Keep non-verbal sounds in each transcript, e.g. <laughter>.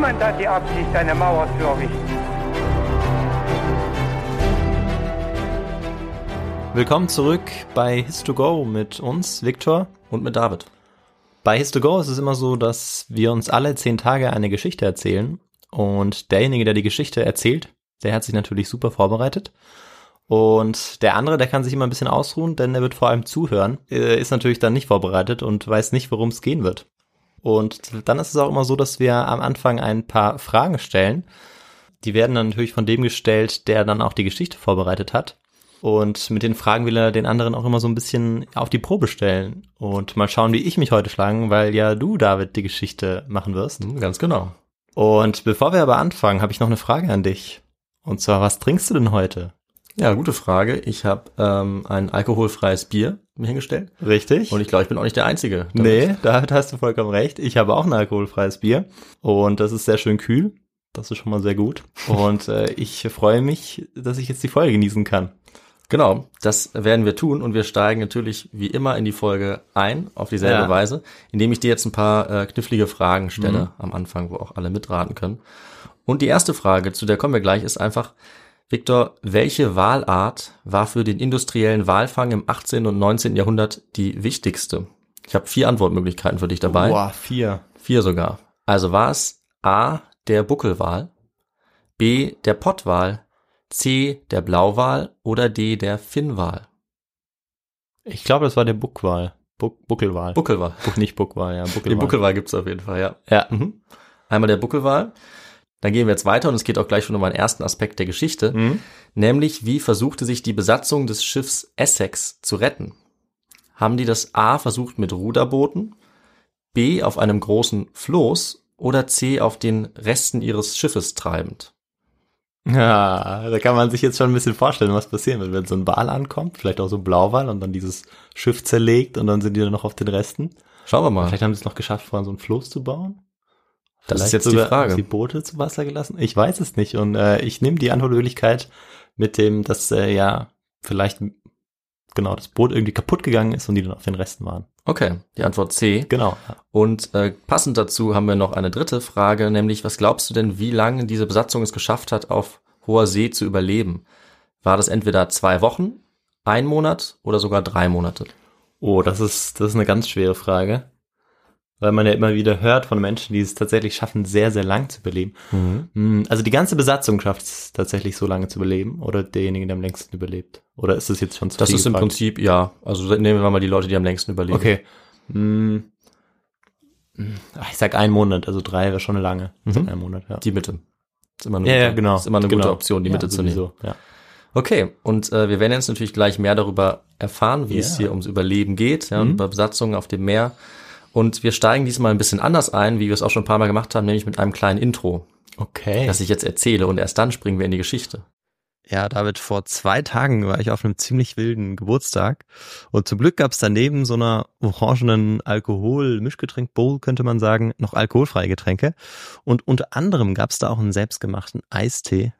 Niemand hat die Absicht, eine Mauer zu errichten. Willkommen zurück bei His2Go mit uns, Viktor. Und mit David. Bei His2Go ist es immer so, dass wir uns alle zehn Tage eine Geschichte erzählen. Und derjenige, der die Geschichte erzählt, der hat sich natürlich super vorbereitet. Und der andere, der kann sich immer ein bisschen ausruhen, denn er wird vor allem zuhören, äh, ist natürlich dann nicht vorbereitet und weiß nicht, worum es gehen wird. Und dann ist es auch immer so, dass wir am Anfang ein paar Fragen stellen. Die werden dann natürlich von dem gestellt, der dann auch die Geschichte vorbereitet hat. Und mit den Fragen will er den anderen auch immer so ein bisschen auf die Probe stellen. Und mal schauen, wie ich mich heute schlagen, weil ja du, David, die Geschichte machen wirst. Hm, Ganz genau. Und bevor wir aber anfangen, habe ich noch eine Frage an dich. Und zwar, was trinkst du denn heute? Ja, gute Frage. Ich habe ähm, ein alkoholfreies Bier hingestellt Richtig? und ich glaube, ich bin auch nicht der Einzige. damit. nee, David hast du vollkommen recht. Ich habe auch ein alkoholfreies Bier. Und das ist sehr schön kühl. Das ist schon mal sehr gut. Und äh, <laughs> ich freue mich, dass ich jetzt die Folge genießen kann. Genau, das werden wir tun und wir steigen natürlich wie immer in die Folge ein, auf dieselbe Ja. Weise, indem ich dir jetzt ein paar äh, knifflige Fragen stelle Mhm. am Anfang, wo auch alle mitraten können. Und die erste Frage, zu der kommen wir gleich, ist einfach, Viktor, welche Walart war für den industriellen Walfang im 18. und 19. Jahrhundert die wichtigste? Ich habe vier Antwortmöglichkeiten für dich dabei. Boah, vier. Vier sogar. Also war es A, der Buckelwal, B, der Pottwal, C, der Blauwal oder D, der Finnwal? Ich glaube, das war der Buckwal. Buck, Buckelwal. Buckelwal. Buck, nicht Buckwal, ja. Buckelwal. Den Buckelwal gibt's auf jeden Fall, ja. Ja. Mhm. Einmal der Buckelwal. Dann gehen wir jetzt weiter und es geht auch gleich schon um einen ersten Aspekt der Geschichte, Mhm. nämlich wie versuchte sich die Besatzung des Schiffs Essex zu retten? Haben die das A versucht mit Ruderbooten, B auf einem großen Floß oder C auf den Resten ihres Schiffes treibend? Ja, da kann man sich jetzt schon ein bisschen vorstellen, was passieren wird, wenn so ein Wal ankommt, vielleicht auch so ein Blauwal und dann dieses Schiff zerlegt und dann sind die dann noch auf den Resten. Schauen wir mal. Vielleicht haben sie es noch geschafft, vorhin so ein Floß zu bauen. Das ist jetzt die Frage. Die Boote zu Wasser gelassen? Ich weiß es nicht. Und äh, ich nehme die Antwortmöglichkeit mit dem, dass äh, ja vielleicht genau das Boot irgendwie kaputt gegangen ist und die dann auf den Resten waren. Okay, die Antwort C. Genau. Und äh, passend dazu haben wir noch eine dritte Frage, nämlich was glaubst du denn, wie lange diese Besatzung es geschafft hat, auf hoher See zu überleben? War das entweder zwei Wochen, ein Monat oder sogar drei Monate? Oh, das ist, das ist eine ganz schwere Frage. Weil man ja immer wieder hört von Menschen, die es tatsächlich schaffen, sehr, sehr lang zu überleben. Hm, Also die ganze Besatzung schafft es tatsächlich so lange zu überleben oder derjenige, der am längsten überlebt? Oder ist das jetzt schon zu Das ist im gefragt? Prinzip, ja, also nehmen wir mal die Leute, die am längsten überleben. Okay. Hm. Hm, Ich sag ein Monat, also drei wäre schon lange. Mhm. Ein Monat, ja. Die Mitte. Ist immer eine ja, gute, ja, genau. Ist immer eine genau. gute Option, die ja, Mitte zu nehmen. Ja. Okay, und äh, wir werden jetzt natürlich gleich mehr darüber erfahren, wie es Ja. hier ums Überleben geht, ja, Mhm. über Besatzungen auf dem Meer. Und wir steigen diesmal ein bisschen anders ein, wie wir es auch schon ein paar Mal gemacht haben, nämlich mit einem kleinen Intro, Okay. das ich jetzt erzähle und erst dann springen wir in die Geschichte. Ja, David, vor zwei Tagen war ich auf einem ziemlich wilden Geburtstag und zum Glück gab es daneben so einer orangenen Alkohol-Mischgetränk-Bowl, könnte man sagen, noch alkoholfreie Getränke. Und unter anderem gab es da auch einen selbstgemachten Eistee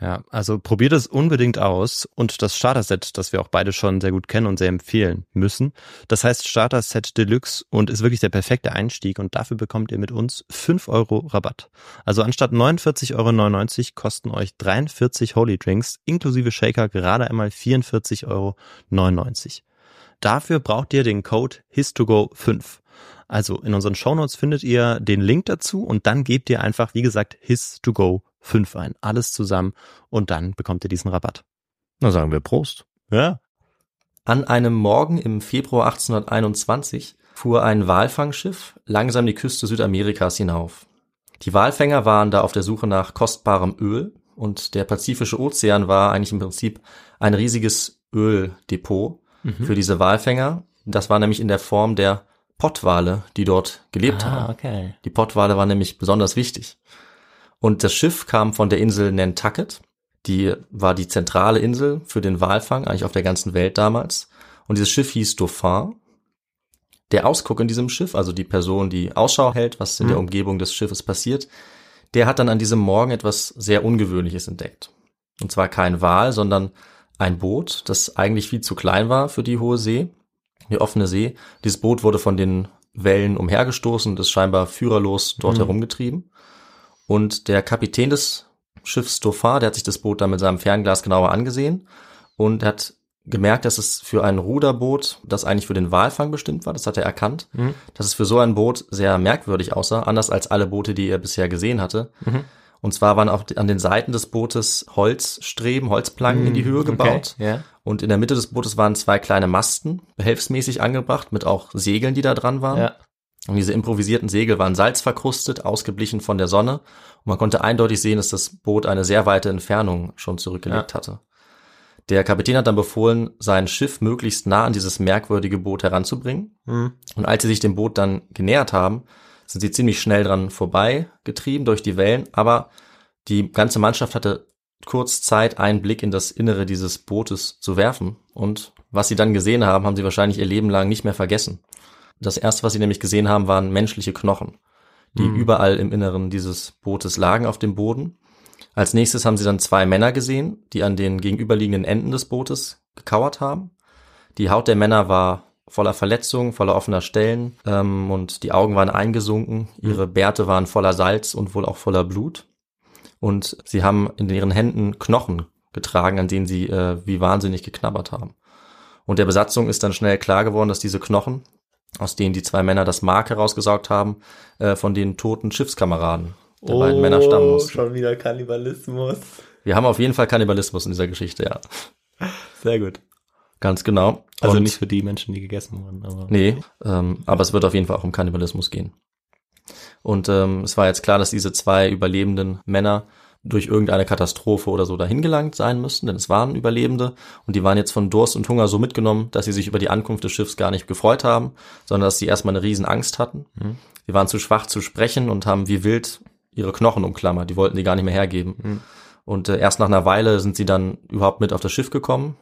Ja, also probiert es unbedingt aus und das Starter-Set, das wir auch beide schon sehr gut kennen und sehr empfehlen müssen. Das heißt Starter-Set Deluxe und ist wirklich der perfekte Einstieg und dafür bekommt ihr mit uns 5 Euro Rabatt. Also anstatt 49,99 Euro kosten euch 43 Holy Drinks inklusive Shaker gerade einmal 44,99 Euro. Dafür braucht ihr den Code HIS2GO5. Also in unseren Shownotes findet ihr den Link dazu und dann gebt ihr einfach, wie gesagt, HIS2GO5 fünf ein. Alles zusammen und dann bekommt ihr diesen Rabatt. Na sagen wir Prost. Ja. An einem Morgen im Februar 1821 fuhr ein Walfangschiff langsam die Küste Südamerikas hinauf. Die Walfänger waren da auf der Suche nach kostbarem Öl und der Pazifische Ozean war eigentlich im Prinzip ein riesiges Öldepot mhm. für diese Walfänger. Das war nämlich in der Form der Pottwale, die dort gelebt ah, haben. Okay. Die Pottwale waren nämlich besonders wichtig. Und das Schiff kam von der Insel Nantucket. Die war die zentrale Insel für den Walfang, eigentlich auf der ganzen Welt damals. Und dieses Schiff hieß Dauphin. Der Ausguck in diesem Schiff, also die Person, die Ausschau hält, was in mhm. der Umgebung des Schiffes passiert, der hat dann an diesem Morgen etwas sehr Ungewöhnliches entdeckt. Und zwar kein Wal, sondern ein Boot, das eigentlich viel zu klein war für die hohe See, die offene See. Dieses Boot wurde von den Wellen umhergestoßen und ist scheinbar führerlos dort mhm. herumgetrieben. Und der Kapitän des Schiffs Dauphin, der hat sich das Boot dann mit seinem Fernglas genauer angesehen und hat gemerkt, dass es für ein Ruderboot, das eigentlich für den Walfang bestimmt war, das hat er erkannt, mhm. dass es für so ein Boot sehr merkwürdig aussah, anders als alle Boote, die er bisher gesehen hatte. Mhm. Und zwar waren auf, an den Seiten des Bootes Holzstreben, Holzplanken mhm. in die Höhe gebaut. Okay, yeah. Und in der Mitte des Bootes waren zwei kleine Masten, behelfsmäßig angebracht, mit auch Segeln, die da dran waren. Ja. Und diese improvisierten Segel waren salzverkrustet, ausgeblichen von der Sonne. Und man konnte eindeutig sehen, dass das Boot eine sehr weite Entfernung schon zurückgelegt ja. hatte. Der Kapitän hat dann befohlen, sein Schiff möglichst nah an dieses merkwürdige Boot heranzubringen. Mhm. Und als sie sich dem Boot dann genähert haben, sind sie ziemlich schnell dran vorbei getrieben durch die Wellen. Aber die ganze Mannschaft hatte kurz Zeit, einen Blick in das Innere dieses Bootes zu werfen. Und was sie dann gesehen haben, haben sie wahrscheinlich ihr Leben lang nicht mehr vergessen. Das erste, was sie nämlich gesehen haben, waren menschliche Knochen, die mhm. überall im Inneren dieses Bootes lagen auf dem Boden. Als nächstes haben sie dann zwei Männer gesehen, die an den gegenüberliegenden Enden des Bootes gekauert haben. Die Haut der Männer war voller Verletzungen, voller offener Stellen ähm, und die Augen waren eingesunken, mhm. ihre Bärte waren voller Salz und wohl auch voller Blut. Und sie haben in ihren Händen Knochen getragen, an denen sie äh, wie wahnsinnig geknabbert haben. Und der Besatzung ist dann schnell klar geworden, dass diese Knochen aus denen die zwei Männer das Mark herausgesaugt haben, äh, von den toten Schiffskameraden der oh, beiden Männer stammen muss. Schon wieder Kannibalismus. Wir haben auf jeden Fall Kannibalismus in dieser Geschichte, ja. Sehr gut. Ganz genau. Also Und, nicht für die Menschen, die gegessen wurden. Aber nee, ähm, aber es wird auf jeden Fall auch um Kannibalismus gehen. Und ähm, es war jetzt klar, dass diese zwei überlebenden Männer durch irgendeine Katastrophe oder so dahin gelangt sein müssen, denn es waren Überlebende und die waren jetzt von Durst und Hunger so mitgenommen, dass sie sich über die Ankunft des Schiffs gar nicht gefreut haben, sondern dass sie erstmal eine riesen Angst hatten. Mhm. Sie waren zu schwach zu sprechen und haben wie wild ihre Knochen umklammert, die wollten die gar nicht mehr hergeben. Mhm. Und äh, erst nach einer Weile sind sie dann überhaupt mit auf das Schiff gekommen,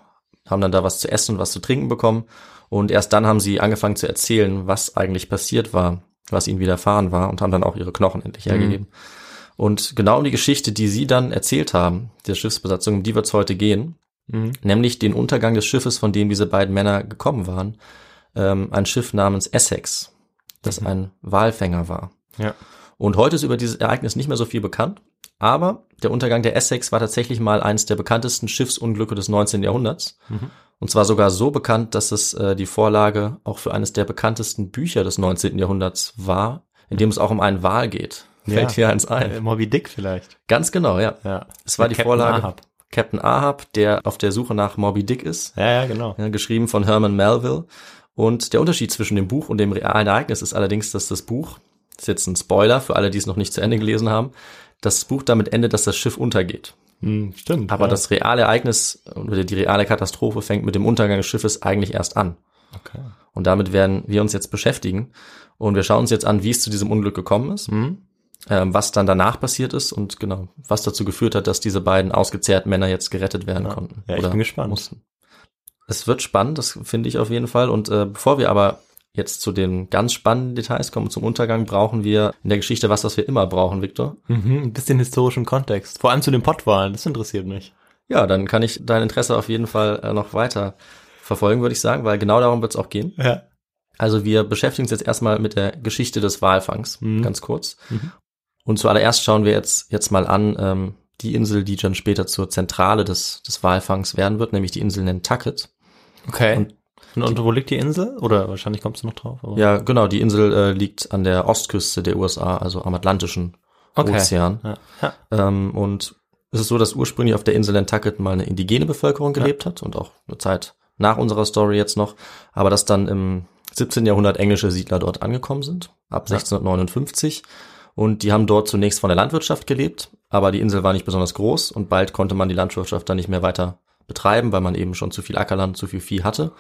haben dann da was zu essen und was zu trinken bekommen und erst dann haben sie angefangen zu erzählen, was eigentlich passiert war, was ihnen widerfahren war und haben dann auch ihre Knochen endlich mhm. hergegeben. Und genau um die Geschichte, die sie dann erzählt haben, der Schiffsbesatzung, um die wird es heute gehen, mhm. nämlich den Untergang des Schiffes, von dem diese beiden Männer gekommen waren. Ähm, ein Schiff namens Essex, das mhm. ein Walfänger war. Ja. Und heute ist über dieses Ereignis nicht mehr so viel bekannt, aber der Untergang der Essex war tatsächlich mal eines der bekanntesten Schiffsunglücke des 19. Jahrhunderts. Mhm. Und zwar sogar so bekannt, dass es äh, die Vorlage auch für eines der bekanntesten Bücher des 19. Jahrhunderts war, in dem es auch um einen Wal geht. Fällt ja. hier eins ein. Äh, Moby Dick vielleicht. Ganz genau, ja. ja. Es war die Captain Vorlage. Ahab. Captain Ahab, der auf der Suche nach Moby Dick ist. Ja, ja, genau. Ja, geschrieben von Herman Melville. Und der Unterschied zwischen dem Buch und dem realen Ereignis ist allerdings, dass das Buch, das ist jetzt ein Spoiler für alle, die es noch nicht zu Ende gelesen haben, das Buch damit endet, dass das Schiff untergeht. Hm, stimmt. Aber ja. das reale Ereignis oder die reale Katastrophe fängt mit dem Untergang des Schiffes eigentlich erst an. Okay. Und damit werden wir uns jetzt beschäftigen. Und wir schauen uns jetzt an, wie es zu diesem Unglück gekommen ist, Mhm. ähm, was dann danach passiert ist und genau, was dazu geführt hat, dass diese beiden ausgezehrten Männer jetzt gerettet werden Ja. konnten. Ja, ich bin gespannt. Mussten. Es wird spannend, das finde ich auf jeden Fall. Und äh, bevor wir aber jetzt zu den ganz spannenden Details kommen, zum Untergang, brauchen wir in der Geschichte was, was wir immer brauchen, Victor. Mhm, ein bisschen historischen Kontext. Vor allem zu den Pottwahlen, das interessiert mich. Ja, dann kann ich dein Interesse auf jeden Fall äh, noch weiter verfolgen, würde ich sagen, weil genau darum wird es auch gehen. Ja. Also wir beschäftigen uns jetzt erstmal mit der Geschichte des Walfangs, Mhm. ganz kurz. Mhm. Und zuallererst schauen wir jetzt, jetzt mal an ähm, die Insel, die dann später zur Zentrale des, des Walfangs werden wird, nämlich die Insel Nantucket. Okay. Und- Und, wo liegt die Insel? Oder wahrscheinlich kommst du noch drauf? Aber Ja, genau, die Insel äh, liegt an der Ostküste der USA, also am Atlantischen Okay. Ozean. Ja. Ja. Ähm, und es ist so, dass ursprünglich auf der Insel Nantucket mal eine indigene Bevölkerung Ja. gelebt hat und auch eine Zeit nach unserer Story jetzt noch, aber dass dann im 17. Jahrhundert englische Siedler dort angekommen sind, ab Ja. 1659. Und die haben dort zunächst von der Landwirtschaft gelebt, aber die Insel war nicht besonders groß und bald konnte man die Landwirtschaft dann nicht mehr weiter betreiben, weil man eben schon zu viel Ackerland, zu viel Vieh hatte.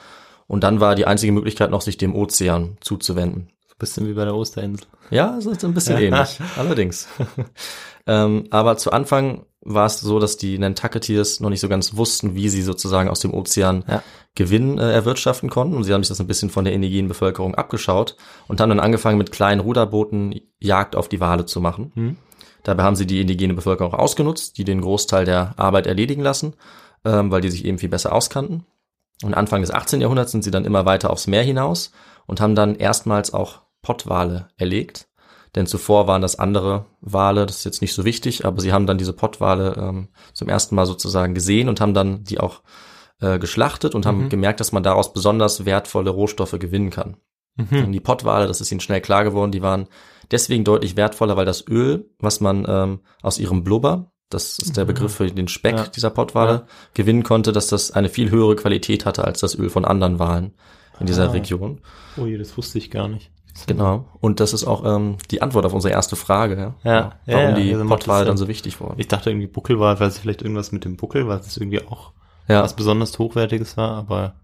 Und dann war die einzige Möglichkeit noch, sich dem Ozean zuzuwenden. So ein bisschen wie bei der Osterinsel. Ja, es ist ein bisschen ähnlich, allerdings. <laughs> ähm, aber zu Anfang war es so, dass die Nantucketeers noch nicht so ganz wussten, wie sie sozusagen aus dem Ozean Ja. Gewinn äh, erwirtschaften konnten. Und sie haben sich das ein bisschen von der indigenen Bevölkerung abgeschaut und haben dann angefangen, mit kleinen Ruderbooten Jagd auf die Wale zu machen. Mhm. Dabei haben sie die indigene Bevölkerung ausgenutzt, die den Großteil der Arbeit erledigen lassen, ähm, weil die sich eben viel besser auskannten. Und Anfang des 18. Jahrhunderts sind sie dann immer weiter aufs Meer hinaus und haben dann erstmals auch Pottwale erlegt. Denn zuvor waren das andere Wale, das ist jetzt nicht so wichtig, aber sie haben dann diese Pottwale ähm, zum ersten Mal sozusagen gesehen und haben dann die auch äh, geschlachtet und haben Mhm. gemerkt, dass man daraus besonders wertvolle Rohstoffe gewinnen kann. Mhm. Und die Pottwale, das ist ihnen schnell klar geworden, die waren deswegen deutlich wertvoller, weil das Öl, was man ähm, aus ihrem Blubber, das ist der Mhm. Begriff für den Speck Ja. dieser Pottwale, Ja. gewinnen konnte, dass das eine viel höhere Qualität hatte als das Öl von anderen Walen in dieser Ah. Region. Ui, das wusste ich gar nicht. Genau. Und das ist auch ähm, die Antwort auf unsere erste Frage, ja. Ja, Warum ja, die also Pottwale dann so wichtig wurden. Ich dachte irgendwie Buckelwal, weil es vielleicht irgendwas mit dem Buckel, weil es irgendwie auch ja. was besonders Hochwertiges war, aber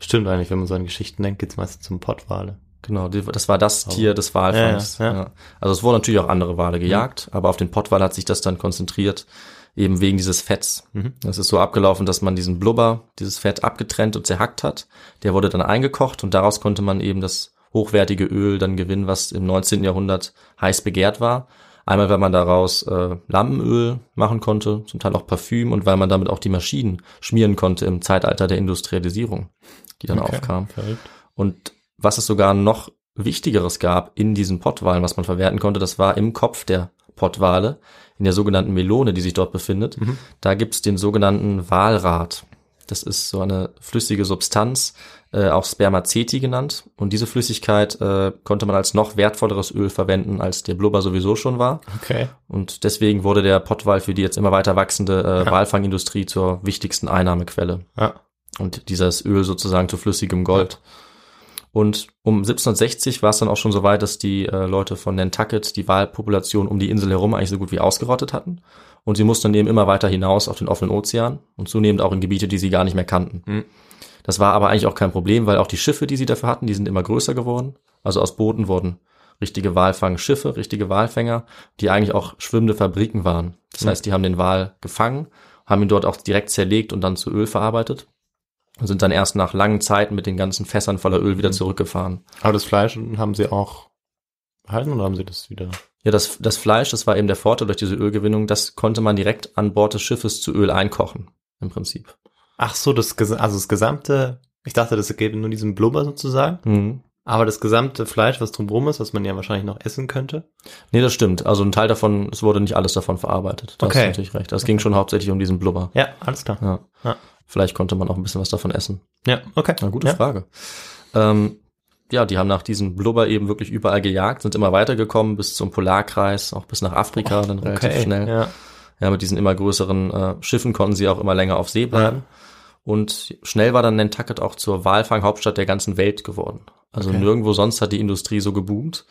stimmt eigentlich, wenn man so an Geschichten denkt, geht's meistens zum Pottwale. Genau, das war das Tier des Walfangs. Ja, Ja, ja. Also es wurden natürlich auch andere Wale gejagt, aber auf den Pottwal hat sich das dann konzentriert, eben wegen dieses Fetts. Mhm. Das ist so abgelaufen, dass man diesen Blubber, dieses Fett abgetrennt und zerhackt hat. Der wurde dann eingekocht und daraus konnte man eben das hochwertige Öl dann gewinnen, was im 19. Jahrhundert heiß begehrt war. Einmal, weil man daraus äh, Lampenöl machen konnte, zum Teil auch Parfüm und weil man damit auch die Maschinen schmieren konnte im Zeitalter der Industrialisierung, die dann Okay, aufkam. verrückt. Und was es sogar noch Wichtigeres gab in diesen Pottwalen, was man verwerten konnte, das war im Kopf der Pottwale, in der sogenannten Melone, die sich dort befindet. Mhm. Da gibt's den sogenannten Walrat. Das ist so eine flüssige Substanz, äh, auch Spermaceti genannt. Und diese Flüssigkeit äh, konnte man als noch wertvolleres Öl verwenden, als der Blubber sowieso schon war. Okay. Und deswegen wurde der Pottwal für die jetzt immer weiter wachsende äh, Ja. Walfangindustrie zur wichtigsten Einnahmequelle Ja. und dieses Öl sozusagen zu flüssigem Gold. Und um 1760 war es dann auch schon so weit, dass die äh, Leute von Nantucket die Walpopulation um die Insel herum eigentlich so gut wie ausgerottet hatten. Und sie mussten dann eben immer weiter hinaus auf den offenen Ozean und zunehmend auch in Gebiete, die sie gar nicht mehr kannten. Mhm. Das war aber eigentlich auch kein Problem, weil auch die Schiffe, die sie dafür hatten, die sind immer größer geworden. Also aus Booten wurden richtige Walfangschiffe, richtige Walfänger, die eigentlich auch schwimmende Fabriken waren. Das Mhm. heißt, die haben den Wal gefangen, haben ihn dort auch direkt zerlegt und dann zu Öl verarbeitet sind dann erst nach langen Zeiten mit den ganzen Fässern voller Öl wieder zurückgefahren. Aber das Fleisch haben sie auch behalten oder haben sie das wieder? Ja, das, das Fleisch, das war eben der Vorteil durch diese Ölgewinnung, das konnte man direkt an Bord des Schiffes zu Öl einkochen, im Prinzip. Ach so, das, also das gesamte, ich dachte, das gäbe nur diesen Blubber sozusagen. Mhm. Aber das gesamte Fleisch, was drumherum ist, was man ja wahrscheinlich noch essen könnte. Nee, das stimmt. Also ein Teil davon, es wurde nicht alles davon verarbeitet. Da hast Okay. du natürlich recht. Das ging schon hauptsächlich um diesen Blubber. Ja, alles klar. Ja. Ja. Vielleicht konnte man auch ein bisschen was davon essen. Ja, okay. Na, gute ja. Frage. Ähm, ja, die haben nach diesem Blubber eben wirklich überall gejagt, sind immer weitergekommen bis zum Polarkreis, auch bis nach Afrika, dann relativ Okay, schnell. ja. Ja, mit diesen immer größeren äh, Schiffen konnten sie auch immer länger auf See bleiben. Und schnell war dann Nantucket auch zur Walfanghauptstadt der ganzen Welt geworden. Also Okay. nirgendwo sonst hat die Industrie so geboomt.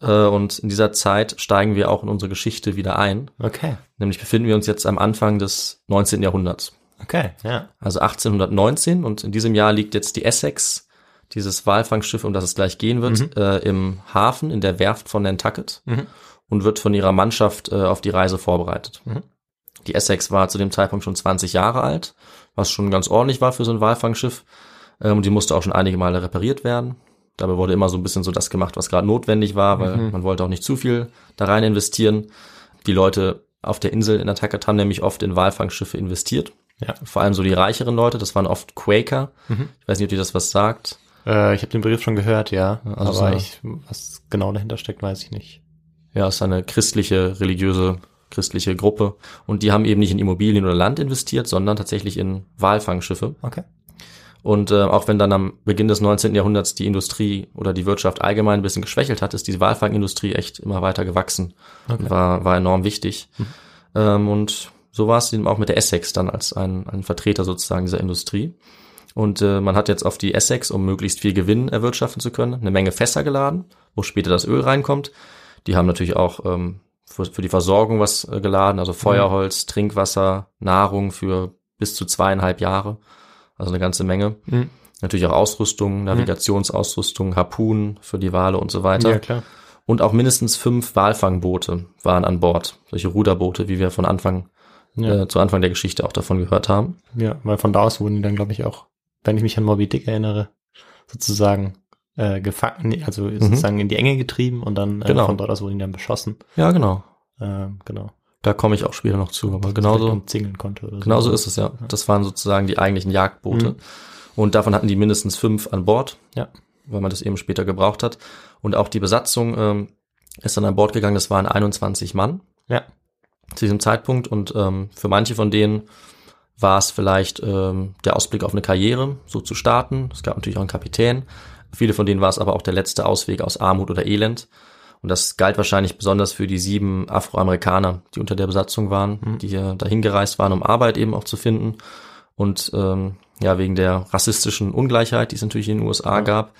Äh, und in dieser Zeit steigen wir auch in unsere Geschichte wieder ein. Okay, Nämlich befinden wir uns jetzt am Anfang des 19. Jahrhunderts. Okay, ja. Also 1819 und in diesem Jahr liegt jetzt die Essex, dieses Walfangschiff, um das es gleich gehen wird, äh, im Hafen in der Werft von Nantucket Mhm. und wird von ihrer Mannschaft äh, auf die Reise vorbereitet. Mhm. Die Essex war zu dem Zeitpunkt schon 20 Jahre alt, was schon ganz ordentlich war für so ein Walfangschiff. Ähm, und die musste auch schon einige Male repariert werden. Dabei wurde immer so ein bisschen so das gemacht, was gerade notwendig war, weil Mhm. man wollte auch nicht zu viel da rein investieren. Die Leute auf der Insel in Nantucket haben nämlich oft in Walfangschiffe investiert. Ja. Vor allem so die reicheren Leute, das waren oft Quaker. Mhm. Ich weiß nicht, ob dir das was sagt. Äh, ich habe den Begriff schon gehört, ja. also aber ich, was genau dahinter steckt, weiß ich nicht. Ja, ist eine christliche, religiöse, christliche Gruppe. Und die haben eben nicht in Immobilien oder Land investiert, sondern tatsächlich in Walfangschiffe. Okay. Und äh, auch wenn dann am Beginn des 19. Jahrhunderts die Industrie oder die Wirtschaft allgemein ein bisschen geschwächelt hat, ist die Walfangindustrie echt immer weiter gewachsen. Okay. Und War, war enorm wichtig. Ähm, und so war es eben auch mit der Essex dann als ein, ein Vertreter sozusagen dieser Industrie. Und äh, man hat jetzt auf die Essex, um möglichst viel Gewinn erwirtschaften zu können, eine Menge Fässer geladen, wo später das Öl reinkommt. Die haben natürlich auch ähm, für, für die Versorgung was äh, geladen, also Feuerholz, Trinkwasser, Nahrung für bis zu zweieinhalb Jahre. Also eine ganze Menge. Mhm. Natürlich auch Ausrüstung, Navigationsausrüstung, Harpunen für die Wale und so weiter. Ja, klar. Und auch mindestens fünf Walfangboote waren an Bord. Solche Ruderboote, wie wir von Anfang, Ja. äh, zu Anfang der Geschichte auch davon gehört haben. Ja, weil von da aus wurden die dann, glaube ich, auch, wenn ich mich an Moby Dick erinnere, sozusagen äh, gefangen, also sozusagen in die Enge getrieben und dann äh, Genau. von dort aus wurden die dann beschossen. Ja, genau. Ähm, genau. Da komme ich auch später noch zu. Aber genauso, umzingeln konnte oder genauso ist es ja. Das waren sozusagen die eigentlichen Jagdboote. Mhm. Und davon hatten die mindestens fünf an Bord. Ja. Weil man das eben später gebraucht hat. Und auch die Besatzung ähm, ist dann an Bord gegangen. Das waren 21 Mann. Ja. Zu diesem Zeitpunkt und ähm, für manche von denen war es vielleicht ähm, der Ausblick auf eine Karriere, so zu starten. Es gab natürlich auch einen Kapitän. Viele von denen war es aber auch der letzte Ausweg aus Armut oder Elend. Und das galt wahrscheinlich besonders für die sieben Afroamerikaner, die unter der Besatzung waren, die hier dahin gereist waren, um Arbeit eben auch zu finden. Und ähm, ja, wegen der rassistischen Ungleichheit, die es natürlich in den USA gab,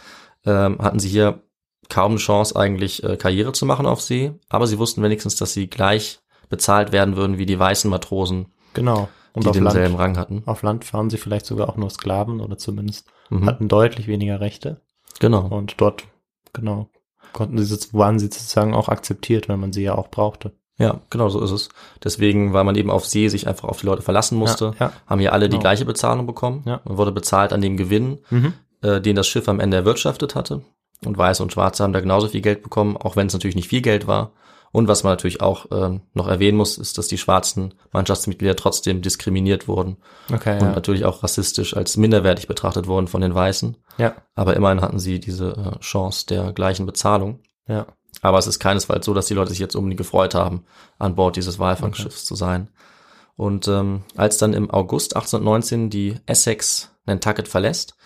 ähm, hatten sie hier kaum eine Chance eigentlich äh, Karriere zu machen auf See. Aber sie wussten wenigstens, dass sie gleich bezahlt werden würden wie die weißen Matrosen, Genau. Und die auf denselben Land, Rang hatten. auf Land waren sie vielleicht sogar auch nur Sklaven oder zumindest Mhm. hatten deutlich weniger Rechte. Genau. Und dort, genau, konnten sie, waren sie sozusagen auch akzeptiert, weil man sie ja auch brauchte. Ja, genau so ist es. Deswegen, weil man eben auf See sich einfach auf die Leute verlassen musste, Ja, ja. haben hier alle die Genau. gleiche Bezahlung bekommen. Ja. Man wurde bezahlt an dem Gewinn, Mhm. äh, den das Schiff am Ende erwirtschaftet hatte. Und Weiße und Schwarze haben da genauso viel Geld bekommen, auch wenn es natürlich nicht viel Geld war. Und was man natürlich auch ähm, noch erwähnen muss, ist, dass die schwarzen Mannschaftsmitglieder trotzdem diskriminiert wurden Okay, und ja. natürlich auch rassistisch als minderwertig betrachtet wurden von den Weißen. ja, Aber immerhin hatten sie diese äh, Chance der gleichen Bezahlung. ja. Aber es ist keinesfalls so, dass die Leute sich jetzt unbedingt gefreut haben, an Bord dieses Walfangschiffs zu sein. Und ähm, als dann im August 1819 die Essex Nantucket verlässt,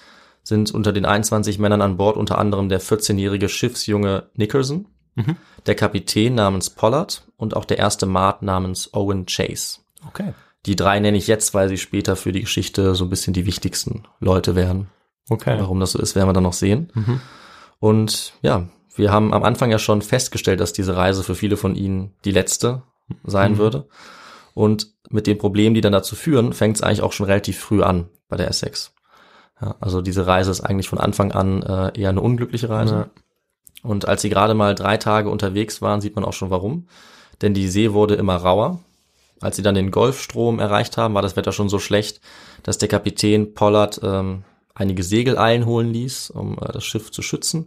sind unter den 21 Männern an Bord unter anderem der 14-jährige Schiffsjunge Nicholson, Mhm. der Kapitän namens Pollard und auch der erste Maat namens Owen Chase. Okay. Die drei nenne ich jetzt, weil sie später für die Geschichte so ein bisschen die wichtigsten Leute werden. Okay. Warum das so ist, werden wir dann noch sehen. Und ja, wir haben am Anfang ja schon festgestellt, dass diese Reise für viele von ihnen die letzte sein würde. Und mit den Problemen, die dann dazu führen, fängt es eigentlich auch schon relativ früh an bei der Essex. Ja, also diese Reise ist eigentlich von Anfang an äh, eher eine unglückliche Reise. Ja. Und als sie gerade mal drei Tage unterwegs waren, sieht man auch schon warum. Denn die See wurde immer rauer. Als sie dann den Golfstrom erreicht haben, war das Wetter schon so schlecht, dass der Kapitän Pollard ähm, einige Segel einholen ließ, um äh, das Schiff zu schützen.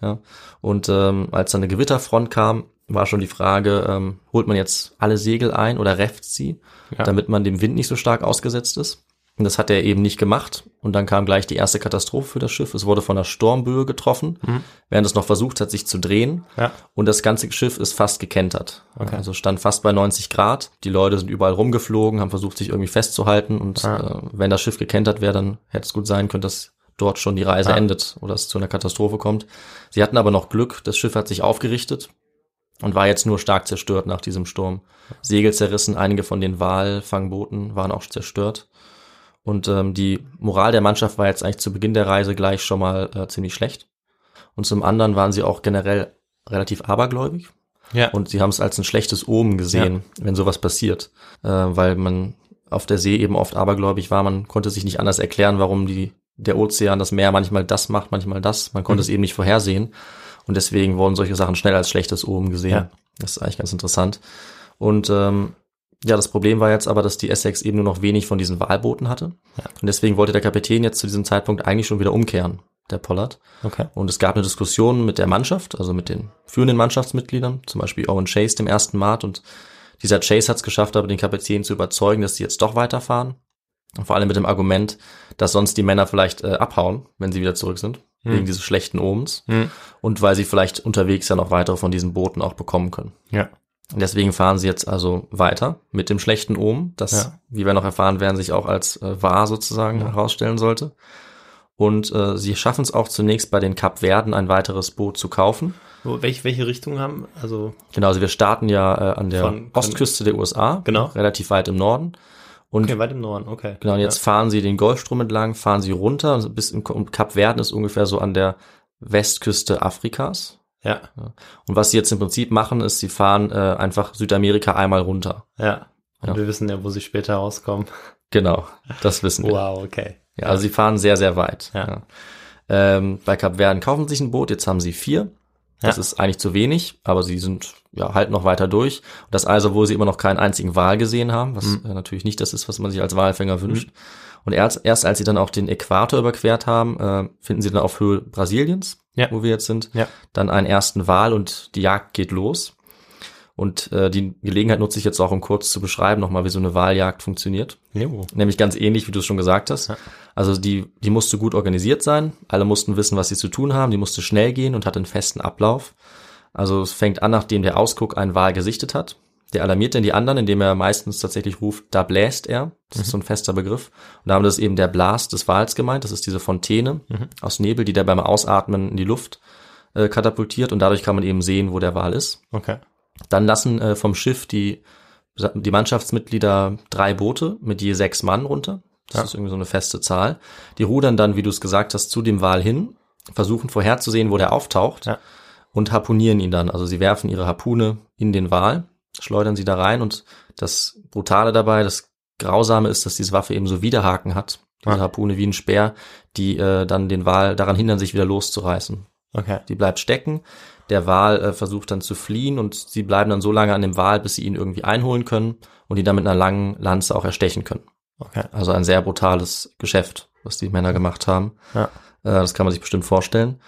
Ja. Und ähm, als dann eine Gewitterfront kam, war schon die Frage, ähm, holt man jetzt alle Segel ein oder refft sie, Ja. damit man dem Wind nicht so stark ausgesetzt ist. Und das hat er eben nicht gemacht. Und dann kam gleich die erste Katastrophe für das Schiff. Es wurde von einer Sturmböe getroffen, während es noch versucht hat, sich zu drehen. Ja. Und das ganze Schiff ist fast gekentert. Okay. Also stand fast bei 90 Grad. Die Leute sind überall rumgeflogen, haben versucht, sich irgendwie festzuhalten. Und Ah. äh, wenn das Schiff gekentert wäre, dann hätte es gut sein können, dass dort schon die Reise Ah. endet oder es zu einer Katastrophe kommt. Sie hatten aber noch Glück. Das Schiff hat sich aufgerichtet und war jetzt nur stark zerstört nach diesem Sturm. Segel zerrissen, einige von den Walfangbooten waren auch zerstört. Und ähm, die Moral der Mannschaft war jetzt eigentlich zu Beginn der Reise gleich schon mal äh, ziemlich schlecht. Und zum anderen waren sie auch generell relativ abergläubig. Ja. Und sie haben es als ein schlechtes Omen gesehen, wenn sowas passiert. Äh, weil man auf der See eben oft abergläubig war. Man konnte sich nicht anders erklären, warum die, der Ozean, das Meer manchmal das macht, manchmal das. Man konnte Mhm. es eben nicht vorhersehen. Und deswegen wurden solche Sachen schnell als schlechtes Omen gesehen. Ja. Das ist eigentlich ganz interessant. Und ähm, ja, das Problem war jetzt aber, dass die Essex eben nur noch wenig von diesen Walbooten hatte. Und deswegen wollte der Kapitän jetzt zu diesem Zeitpunkt eigentlich schon wieder umkehren, der Pollard. Okay. Und es gab eine Diskussion mit der Mannschaft, also mit den führenden Mannschaftsmitgliedern, zum Beispiel Owen Chase, dem ersten Mart. Und dieser Chase hat es geschafft, aber den Kapitän zu überzeugen, dass sie jetzt doch weiterfahren. Und vor allem mit dem Argument, dass sonst die Männer vielleicht äh, abhauen, wenn sie wieder zurück sind, wegen dieses schlechten Omens. Hm. Und weil sie vielleicht unterwegs ja noch weitere von diesen Booten auch bekommen können. Ja. Deswegen fahren sie jetzt also weiter mit dem schlechten Omen, das, Ja. wie wir noch erfahren werden, sich auch als äh, wahr sozusagen herausstellen sollte. Und äh, sie schaffen es auch zunächst bei den Kapverden ein weiteres Boot zu kaufen. Wo, welche, welche Richtung haben? Also, Genau, also wir starten ja äh, an der Von- Ostküste der USA, Genau. relativ weit im Norden. Und okay, weit im Norden, okay. genau, und jetzt fahren sie den Golfstrom entlang, fahren sie runter, bis in und Kap Verden ist ungefähr so an der Westküste Afrikas. Ja. Und was sie jetzt im Prinzip machen, ist, sie fahren äh, einfach Südamerika einmal runter. Ja. ja. Und Ja. wir wissen ja, wo sie später rauskommen. Genau, das wissen wir. Wow, okay. Ja, also sie fahren sehr, sehr weit. Ja. Ähm, bei Kap Verden kaufen sie sich ein Boot, jetzt haben sie vier. Das Ja. ist eigentlich zu wenig, aber sie sind ja halt noch weiter durch. Und das also, wo sie immer noch keinen einzigen Wal gesehen haben, was Mhm. äh, natürlich nicht das ist, was man sich als Walfänger wünscht. Und erst, erst als sie dann auch den Äquator überquert haben, äh, finden sie dann auf Höhe Brasiliens, Ja. wo wir jetzt sind, Ja. dann einen ersten Wal und die Jagd geht los. Und äh, die Gelegenheit nutze ich jetzt auch, um kurz zu beschreiben, nochmal, wie so eine Waljagd funktioniert. Jo. Nämlich ganz ähnlich, wie du es schon gesagt hast. Also die, die musste gut organisiert sein. Alle mussten wissen, was sie zu tun haben. Die musste schnell gehen und hatte einen festen Ablauf. Also es fängt an, nachdem der Ausguck einen Wal gesichtet hat. Der alarmiert dann die anderen, indem er meistens tatsächlich ruft, da bläst er. Das ist so ein fester Begriff. Und damit ist eben der Blast des Wals gemeint. Das ist diese Fontäne aus Nebel, die der beim Ausatmen in die Luft äh, katapultiert. Und dadurch kann man eben sehen, wo der Wal ist. Okay. Dann lassen äh, vom Schiff die, die Mannschaftsmitglieder drei Boote mit je sechs Mann runter. Das Ja. ist irgendwie so eine feste Zahl. Die rudern dann, wie du es gesagt hast, zu dem Wal hin, versuchen vorherzusehen, wo der auftaucht Ja. und harpunieren ihn dann. Also sie werfen ihre Harpune in den Wal, schleudern sie da rein und das Brutale dabei, das Grausame ist, dass diese Waffe eben so Widerhaken hat. Diese Ja. Harpune wie ein Speer, die äh, dann den Wal daran hindern, sich wieder loszureißen. Okay. Die bleibt stecken. Der Wal äh, versucht dann zu fliehen und sie bleiben dann so lange an dem Wal, bis sie ihn irgendwie einholen können und ihn dann mit einer langen Lanze auch erstechen können. Okay. Also ein sehr brutales Geschäft, was die Männer gemacht haben. Ja. Äh, das kann man sich bestimmt vorstellen.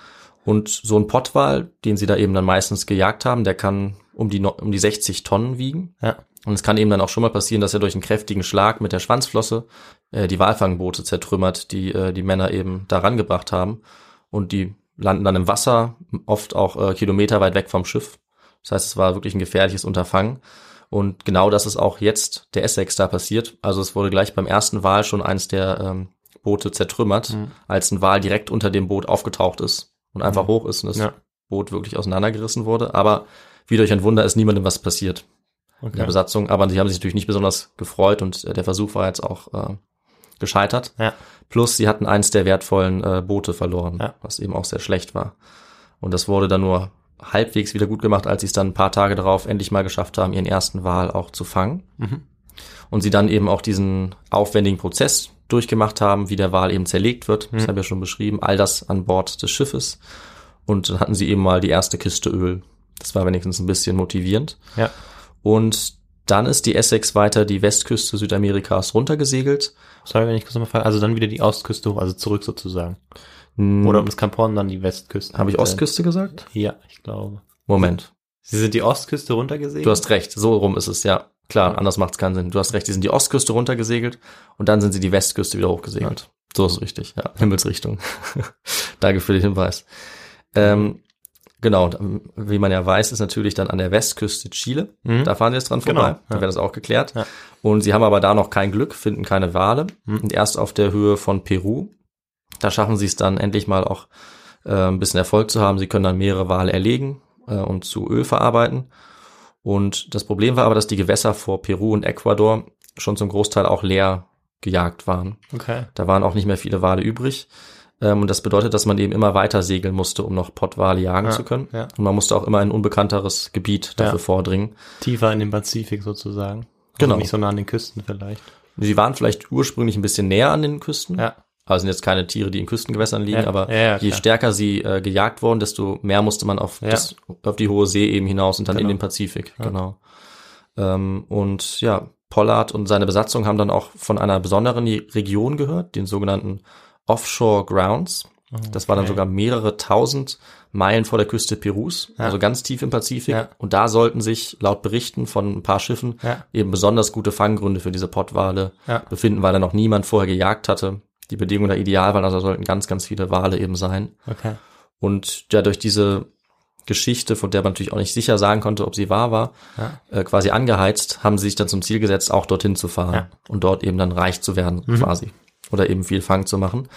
Und so ein Pottwal, den sie da eben dann meistens gejagt haben, der kann um die, um die 60 Tonnen wiegen. Ja. Und es kann eben dann auch schon mal passieren, dass er durch einen kräftigen Schlag mit der Schwanzflosse äh, die Walfangboote zertrümmert, die äh, die Männer eben da rangebracht haben. Und die landen dann im Wasser, oft auch äh, Kilometer weit weg vom Schiff. Das heißt, es war wirklich ein gefährliches Unterfangen. Und genau das ist auch jetzt der Essex da passiert. Also es wurde gleich beim ersten Wal schon eins der ähm, Boote zertrümmert, Mhm. als ein Wal direkt unter dem Boot aufgetaucht ist und einfach hoch ist und das Ja. Boot wirklich auseinandergerissen wurde. Aber wie durch ein Wunder ist niemandem was passiert in der Okay. Besatzung. Aber sie haben sich natürlich nicht besonders gefreut und äh, der Versuch war jetzt auch äh, gescheitert. Ja. Plus sie hatten eins der wertvollen äh, Boote verloren, Ja. was eben auch sehr schlecht war. Und das wurde dann nur halbwegs wieder gut gemacht, als sie es dann ein paar Tage darauf endlich mal geschafft haben, ihren ersten Wal auch zu fangen. Mhm. Und sie dann eben auch diesen aufwendigen Prozess durchgemacht haben, wie der Wal eben zerlegt wird. Das habe ich ja schon beschrieben. All das an Bord des Schiffes. Und dann hatten sie eben mal die erste Kiste Öl. Das war wenigstens ein bisschen motivierend. Ja. Und dann ist die Essex weiter die Westküste Südamerikas runtergesegelt. Sorry, wenn ich kurz nochmal frage. Also dann wieder die Ostküste hoch, also zurück sozusagen. Hm, Oder um das Camp Horn dann die Westküste. Habe ich Ostküste gesagt? Ja, ich glaube. Moment. Sie sind die Ostküste runtergesegelt? Du hast recht, so rum ist es, ja. Klar, anders macht es keinen Sinn. Du hast recht, die sind die Ostküste runtergesegelt und dann sind sie die Westküste wieder hochgesegelt. So ist es richtig, ja. Himmelsrichtung. <laughs> Danke für den Hinweis. Ähm, genau, und, ähm, wie man ja weiß, ist natürlich dann an der Westküste Chile. Mhm. Da fahren sie jetzt dran Genau, vorbei. Da ja. wäre das auch geklärt. Ja. Und sie haben aber da noch kein Glück, finden keine Wale. Mhm. Und erst auf der Höhe von Peru, da schaffen sie es dann endlich mal auch äh, ein bisschen Erfolg zu haben. Sie können dann mehrere Wale erlegen äh, und zu Öl verarbeiten. Und das Problem war aber, dass die Gewässer vor Peru und Ecuador schon zum Großteil auch leer gejagt waren. Okay. Da waren auch nicht mehr viele Wale übrig. Ähm, und das bedeutet, dass man eben immer weiter segeln musste, um noch Pottwale jagen Ja, zu können. ja. Und man musste auch immer in ein unbekannteres Gebiet dafür Ja. vordringen. Tiefer in den Pazifik sozusagen. Genau. Also nicht so nah an den Küsten vielleicht. Sie waren vielleicht ursprünglich ein bisschen näher an den Küsten. Ja. Also sind jetzt keine Tiere, die in Küstengewässern liegen, Ja, aber ja, je stärker sie äh, gejagt wurden, desto mehr musste man auf, Ja. das, auf die hohe See eben hinaus und dann in Genau. den Pazifik. Genau. Ähm, und ja, Pollard und seine Besatzung haben dann auch von einer besonderen Region gehört, den sogenannten Offshore Grounds. Das war dann Okay. sogar mehrere tausend Meilen vor der Küste Perus, Ja. also ganz tief im Pazifik. Ja. Und da sollten sich laut Berichten von ein paar Schiffen Ja. eben besonders gute Fanggründe für diese Pottwale befinden, weil da noch niemand vorher gejagt hatte. Die Bedingungen da ideal waren, also da sollten ganz, ganz viele Wale eben sein. Okay. Und ja, durch diese Geschichte, von der man natürlich auch nicht sicher sagen konnte, ob sie wahr war, äh, quasi angeheizt, haben sie sich dann zum Ziel gesetzt, auch dorthin zu fahren und dort eben dann reich zu werden, Mhm. quasi. Oder eben viel Fang zu machen.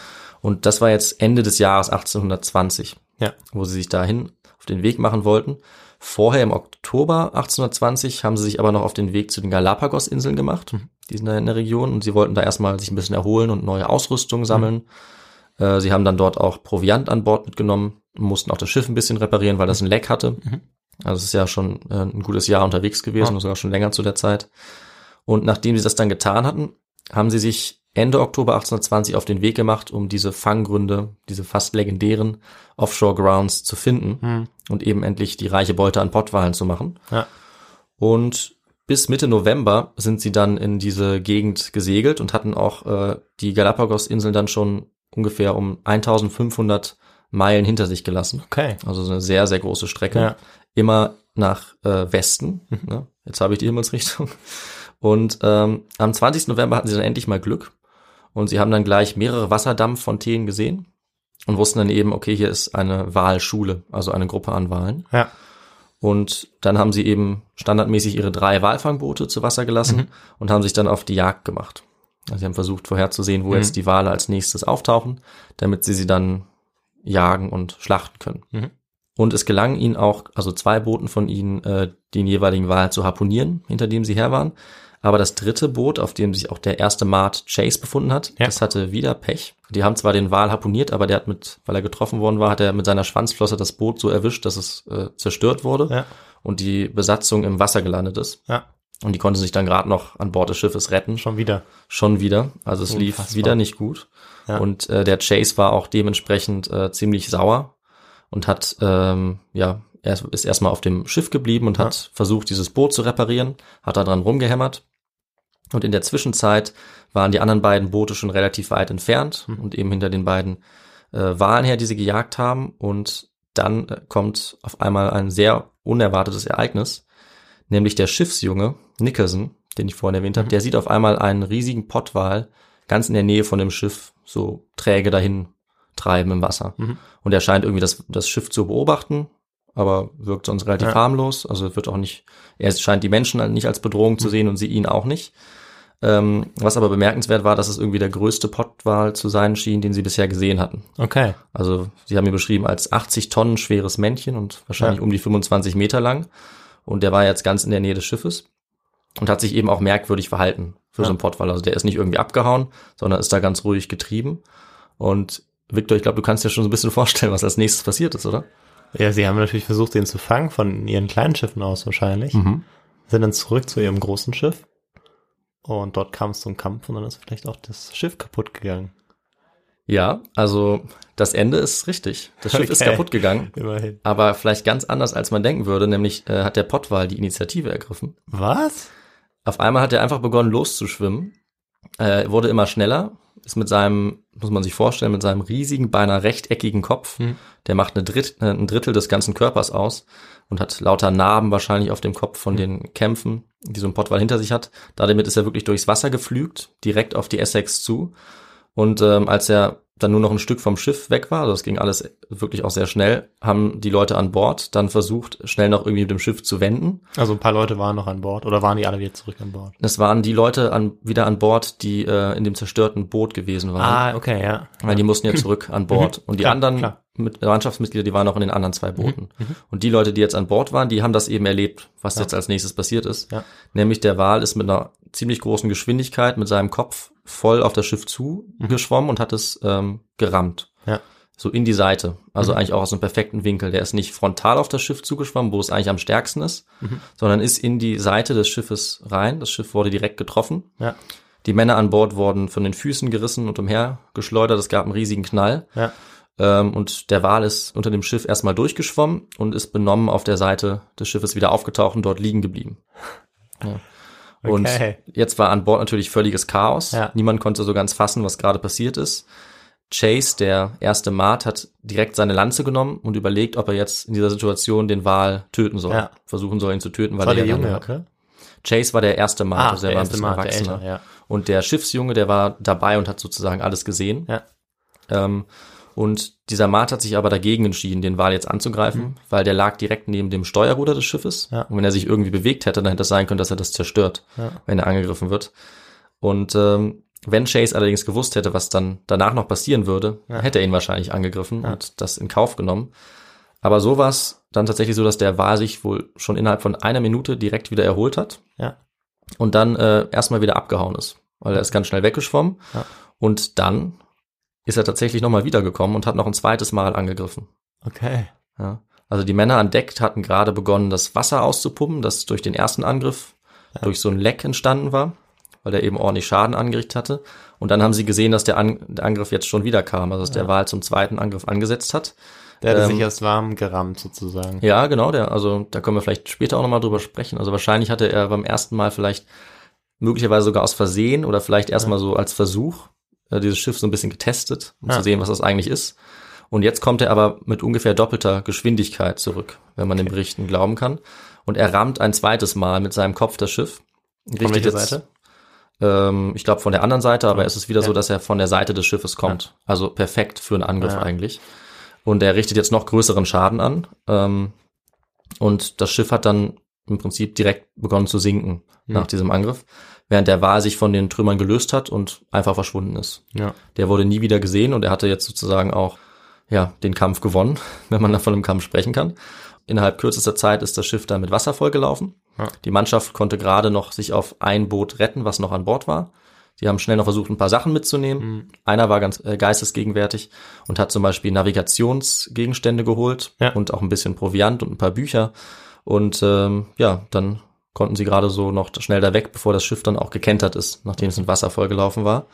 Und das war jetzt Ende des Jahres 1820, Ja. wo sie sich dahin auf den Weg machen wollten. Vorher im Oktober 1820 haben sie sich aber noch auf den Weg zu den Galapagos-Inseln gemacht. Mhm. Die sind da in der Region und sie wollten da erstmal sich ein bisschen erholen und neue Ausrüstung sammeln. Äh, sie haben dann dort auch Proviant an Bord mitgenommen mussten auch das Schiff ein bisschen reparieren, weil das ein Leck hatte. Also es ist ja schon äh, ein gutes Jahr unterwegs gewesen, Ja. sogar schon länger zu der Zeit. Und nachdem sie das dann getan hatten, haben sie sich Ende Oktober 1820 auf den Weg gemacht, um diese Fanggründe, diese fast legendären Offshore Grounds zu finden Hm. und eben endlich die reiche Beute an Pottwalen zu machen. Ja. Und bis Mitte November sind sie dann in diese Gegend gesegelt und hatten auch äh, die Galapagos-Inseln dann schon ungefähr um 1500 Meilen hinter sich gelassen. Okay. Also so eine sehr, sehr große Strecke. Ja. Immer nach äh, Westen. Ne? Jetzt habe ich die Himmelsrichtung. Und ähm, am 20. November hatten sie dann endlich mal Glück. Und sie haben dann gleich mehrere Wasserdampffontänen gesehen und wussten dann eben, okay, hier ist eine Walschule, also eine Gruppe an Walen. Ja. Und dann haben sie eben standardmäßig ihre drei Walfangboote zu Wasser gelassen und haben sich dann auf die Jagd gemacht. Also sie haben versucht vorherzusehen, wo Mhm. jetzt die Wale als nächstes auftauchen, damit sie sie dann jagen und schlachten können. Mhm. Und es gelang ihnen auch, also zwei Booten von ihnen, äh, den jeweiligen Wal zu harpunieren, hinter dem sie her waren. Aber das dritte Boot, auf dem sich auch der erste Mart Chase befunden hat, Ja. das hatte wieder Pech. Die haben zwar den Wal harpuniert, aber der hat mit, weil er getroffen worden war, hat er mit seiner Schwanzflosse das Boot so erwischt, dass es äh, zerstört wurde Ja. und die Besatzung im Wasser gelandet ist. Ja. Und die konnte sich dann gerade noch an Bord des Schiffes retten. Schon wieder. Schon wieder. Also es lief Unfassbar. wieder nicht gut. Ja. Und äh, der Chase war auch dementsprechend äh, ziemlich sauer und hat, ähm, ja, er ist erstmal auf dem Schiff geblieben und hat versucht, dieses Boot zu reparieren, hat da dran rumgehämmert. Und in der Zwischenzeit waren die anderen beiden Boote schon relativ weit entfernt Hm. und eben hinter den beiden äh, Walen her, die sie gejagt haben. Und dann äh, kommt auf einmal ein sehr unerwartetes Ereignis, nämlich der Schiffsjunge Nickerson, den ich vorhin erwähnt habe, der sieht auf einmal einen riesigen Pottwal ganz in der Nähe von dem Schiff so träge dahin treiben im Wasser. Mhm. Und er scheint irgendwie das, das Schiff zu beobachten, aber wirkt sonst relativ Ja. harmlos. Also wird auch nicht, er scheint die Menschen nicht als Bedrohung zu sehen und sie ihn auch nicht. Ähm, was aber bemerkenswert war, dass es irgendwie der größte Pottwal zu sein schien, den sie bisher gesehen hatten. Okay. Also sie haben ihn beschrieben als 80 Tonnen schweres Männchen und wahrscheinlich Ja. um die 25 Meter lang. Und der war jetzt ganz in der Nähe des Schiffes. und hat sich eben auch merkwürdig verhalten für Ja. so einen Pottwal. Also der ist nicht irgendwie abgehauen, sondern ist da ganz ruhig getrieben. Und Victor, ich glaube, du kannst dir schon so ein bisschen <laughs> vorstellen, was als nächstes passiert ist, oder? Ja, sie haben natürlich versucht, den zu fangen, von ihren kleinen Schiffen aus wahrscheinlich. Mhm. Sind dann zurück zu ihrem großen Schiff. Und dort kam es zum Kampf und dann ist vielleicht auch das Schiff kaputt gegangen. Ja, also das Ende ist richtig. Das Schiff ist Okay. kaputt gegangen. Immerhin. Aber vielleicht ganz anders, als man denken würde, nämlich äh, hat der Pottwal die Initiative ergriffen. Was? Auf einmal hat er einfach begonnen loszuschwimmen, äh, wurde immer schneller, ist mit seinem, muss man sich vorstellen, mit seinem riesigen, beinahe rechteckigen Kopf, Hm. der macht eine Dritt, äh, ein Drittel des ganzen Körpers aus und hat lauter Narben wahrscheinlich auf dem Kopf von den Kämpfen, die so ein Pottwal hinter sich hat. Damit ist er wirklich durchs Wasser geflügt, direkt auf die Essex zu. Und ähm, als er dann nur noch ein Stück vom Schiff weg war, also das ging alles wirklich auch sehr schnell, haben die Leute an Bord dann versucht, schnell noch irgendwie mit dem Schiff zu wenden. Also ein paar Leute waren noch an Bord oder waren die alle wieder zurück an Bord? Das waren die Leute an, wieder an Bord, die äh, in dem zerstörten Boot gewesen waren. Ah, okay, ja. Weil die mussten ja zurück an Bord. Und die Klar, anderen klar. Mit, Mannschaftsmitglieder, die waren noch in den anderen zwei Booten. Und die Leute, die jetzt an Bord waren, die haben das eben erlebt, was jetzt als nächstes passiert ist. Ja. Nämlich der Wal ist mit einer ziemlich großen Geschwindigkeit mit seinem Kopf voll auf das Schiff zugeschwommen und hat es ähm, gerammt. Ja. So in die Seite. Also eigentlich auch aus einem perfekten Winkel. Der ist nicht frontal auf das Schiff zugeschwommen, wo es eigentlich am stärksten ist, sondern ist in die Seite des Schiffes rein. Das Schiff wurde direkt getroffen. Ja. Die Männer an Bord wurden von den Füßen gerissen und umhergeschleudert. Es gab einen riesigen Knall. Ja. Ähm, und der Wal ist unter dem Schiff erstmal durchgeschwommen und ist benommen auf der Seite des Schiffes wieder aufgetaucht und dort liegen geblieben. Ja. Und Okay. jetzt war an Bord natürlich völliges Chaos. Ja. Niemand konnte so ganz fassen, was gerade passiert ist. Chase, der erste Mart, hat direkt seine Lanze genommen und überlegt, ob er jetzt in dieser Situation den Wal töten soll. Ja. Versuchen soll, ihn zu töten, weil War er Junge, okay? Chase war der erste Mart, Ah, also er war ein bisschen Mart, erwachsener. Ältere, ja. Und der Schiffsjunge, der war dabei und hat sozusagen alles gesehen. Ja. Ähm, und dieser Mart hat sich aber dagegen entschieden, den Wal jetzt anzugreifen, weil der lag direkt neben dem Steuerruder des Schiffes. Mhm. Ja. Und wenn er sich irgendwie bewegt hätte, dann hätte es sein können, dass er das zerstört, Ja. wenn er angegriffen wird. Und ähm, wenn Chase allerdings gewusst hätte, was dann danach noch passieren würde, Ja. hätte er ihn wahrscheinlich angegriffen und das in Kauf genommen. Aber so war es dann tatsächlich so, dass der Wal sich wohl schon innerhalb von einer Minute direkt wieder erholt hat Ja. und dann äh, erstmal wieder abgehauen ist, weil er ist ganz schnell weggeschwommen Ja. und dann ist er tatsächlich nochmal wiedergekommen und hat noch ein zweites Mal angegriffen. Okay. Ja. Also die Männer an Deck hatten gerade begonnen, das Wasser auszupumpen, das durch den ersten Angriff durch so ein Leck entstanden war, weil der eben ordentlich Schaden angerichtet hatte. Und dann haben sie gesehen, dass der, An der Angriff jetzt schon wieder kam, also dass der Wal zum zweiten Angriff angesetzt hat. Der hatte Ähm, sich erst warm gerammt sozusagen. Ja, genau, der, also da können wir vielleicht später auch nochmal drüber sprechen. Also wahrscheinlich hatte er beim ersten Mal vielleicht möglicherweise sogar aus Versehen oder vielleicht erstmal so als Versuch äh, dieses Schiff so ein bisschen getestet, um Ja. zu sehen, was das eigentlich ist. Und jetzt kommt er aber mit ungefähr doppelter Geschwindigkeit zurück, wenn man den Berichten glauben kann. Und er rammt ein zweites Mal mit seinem Kopf das Schiff. Von Richtet welcher jetzt- Seite? Ähm, ich glaube von der anderen Seite, aber Ja. es ist wieder so, Ja. dass er von der Seite des Schiffes kommt. Also perfekt für einen Angriff Ja. eigentlich. Und er richtet jetzt noch größeren Schaden an. Ähm, und das Schiff hat dann im Prinzip direkt begonnen zu sinken Hm. nach diesem Angriff, während der Wal sich von den Trümmern gelöst hat und einfach verschwunden ist. Ja. Der wurde nie wieder gesehen und er hatte jetzt sozusagen auch ja, den Kampf gewonnen, <laughs> wenn man von einem Kampf sprechen kann. Innerhalb kürzester Zeit ist das Schiff dann mit Wasser vollgelaufen. Ja. Die Mannschaft konnte gerade noch sich auf ein Boot retten, was noch an Bord war. Sie haben schnell noch versucht, ein paar Sachen mitzunehmen. Mhm. Einer war ganz äh, geistesgegenwärtig und hat zum Beispiel Navigationsgegenstände geholt Ja. und auch ein bisschen Proviant und ein paar Bücher. Und ähm, ja, dann konnten sie gerade so noch schnell da weg, bevor das Schiff dann auch gekentert ist, nachdem es mit Wasser vollgelaufen war.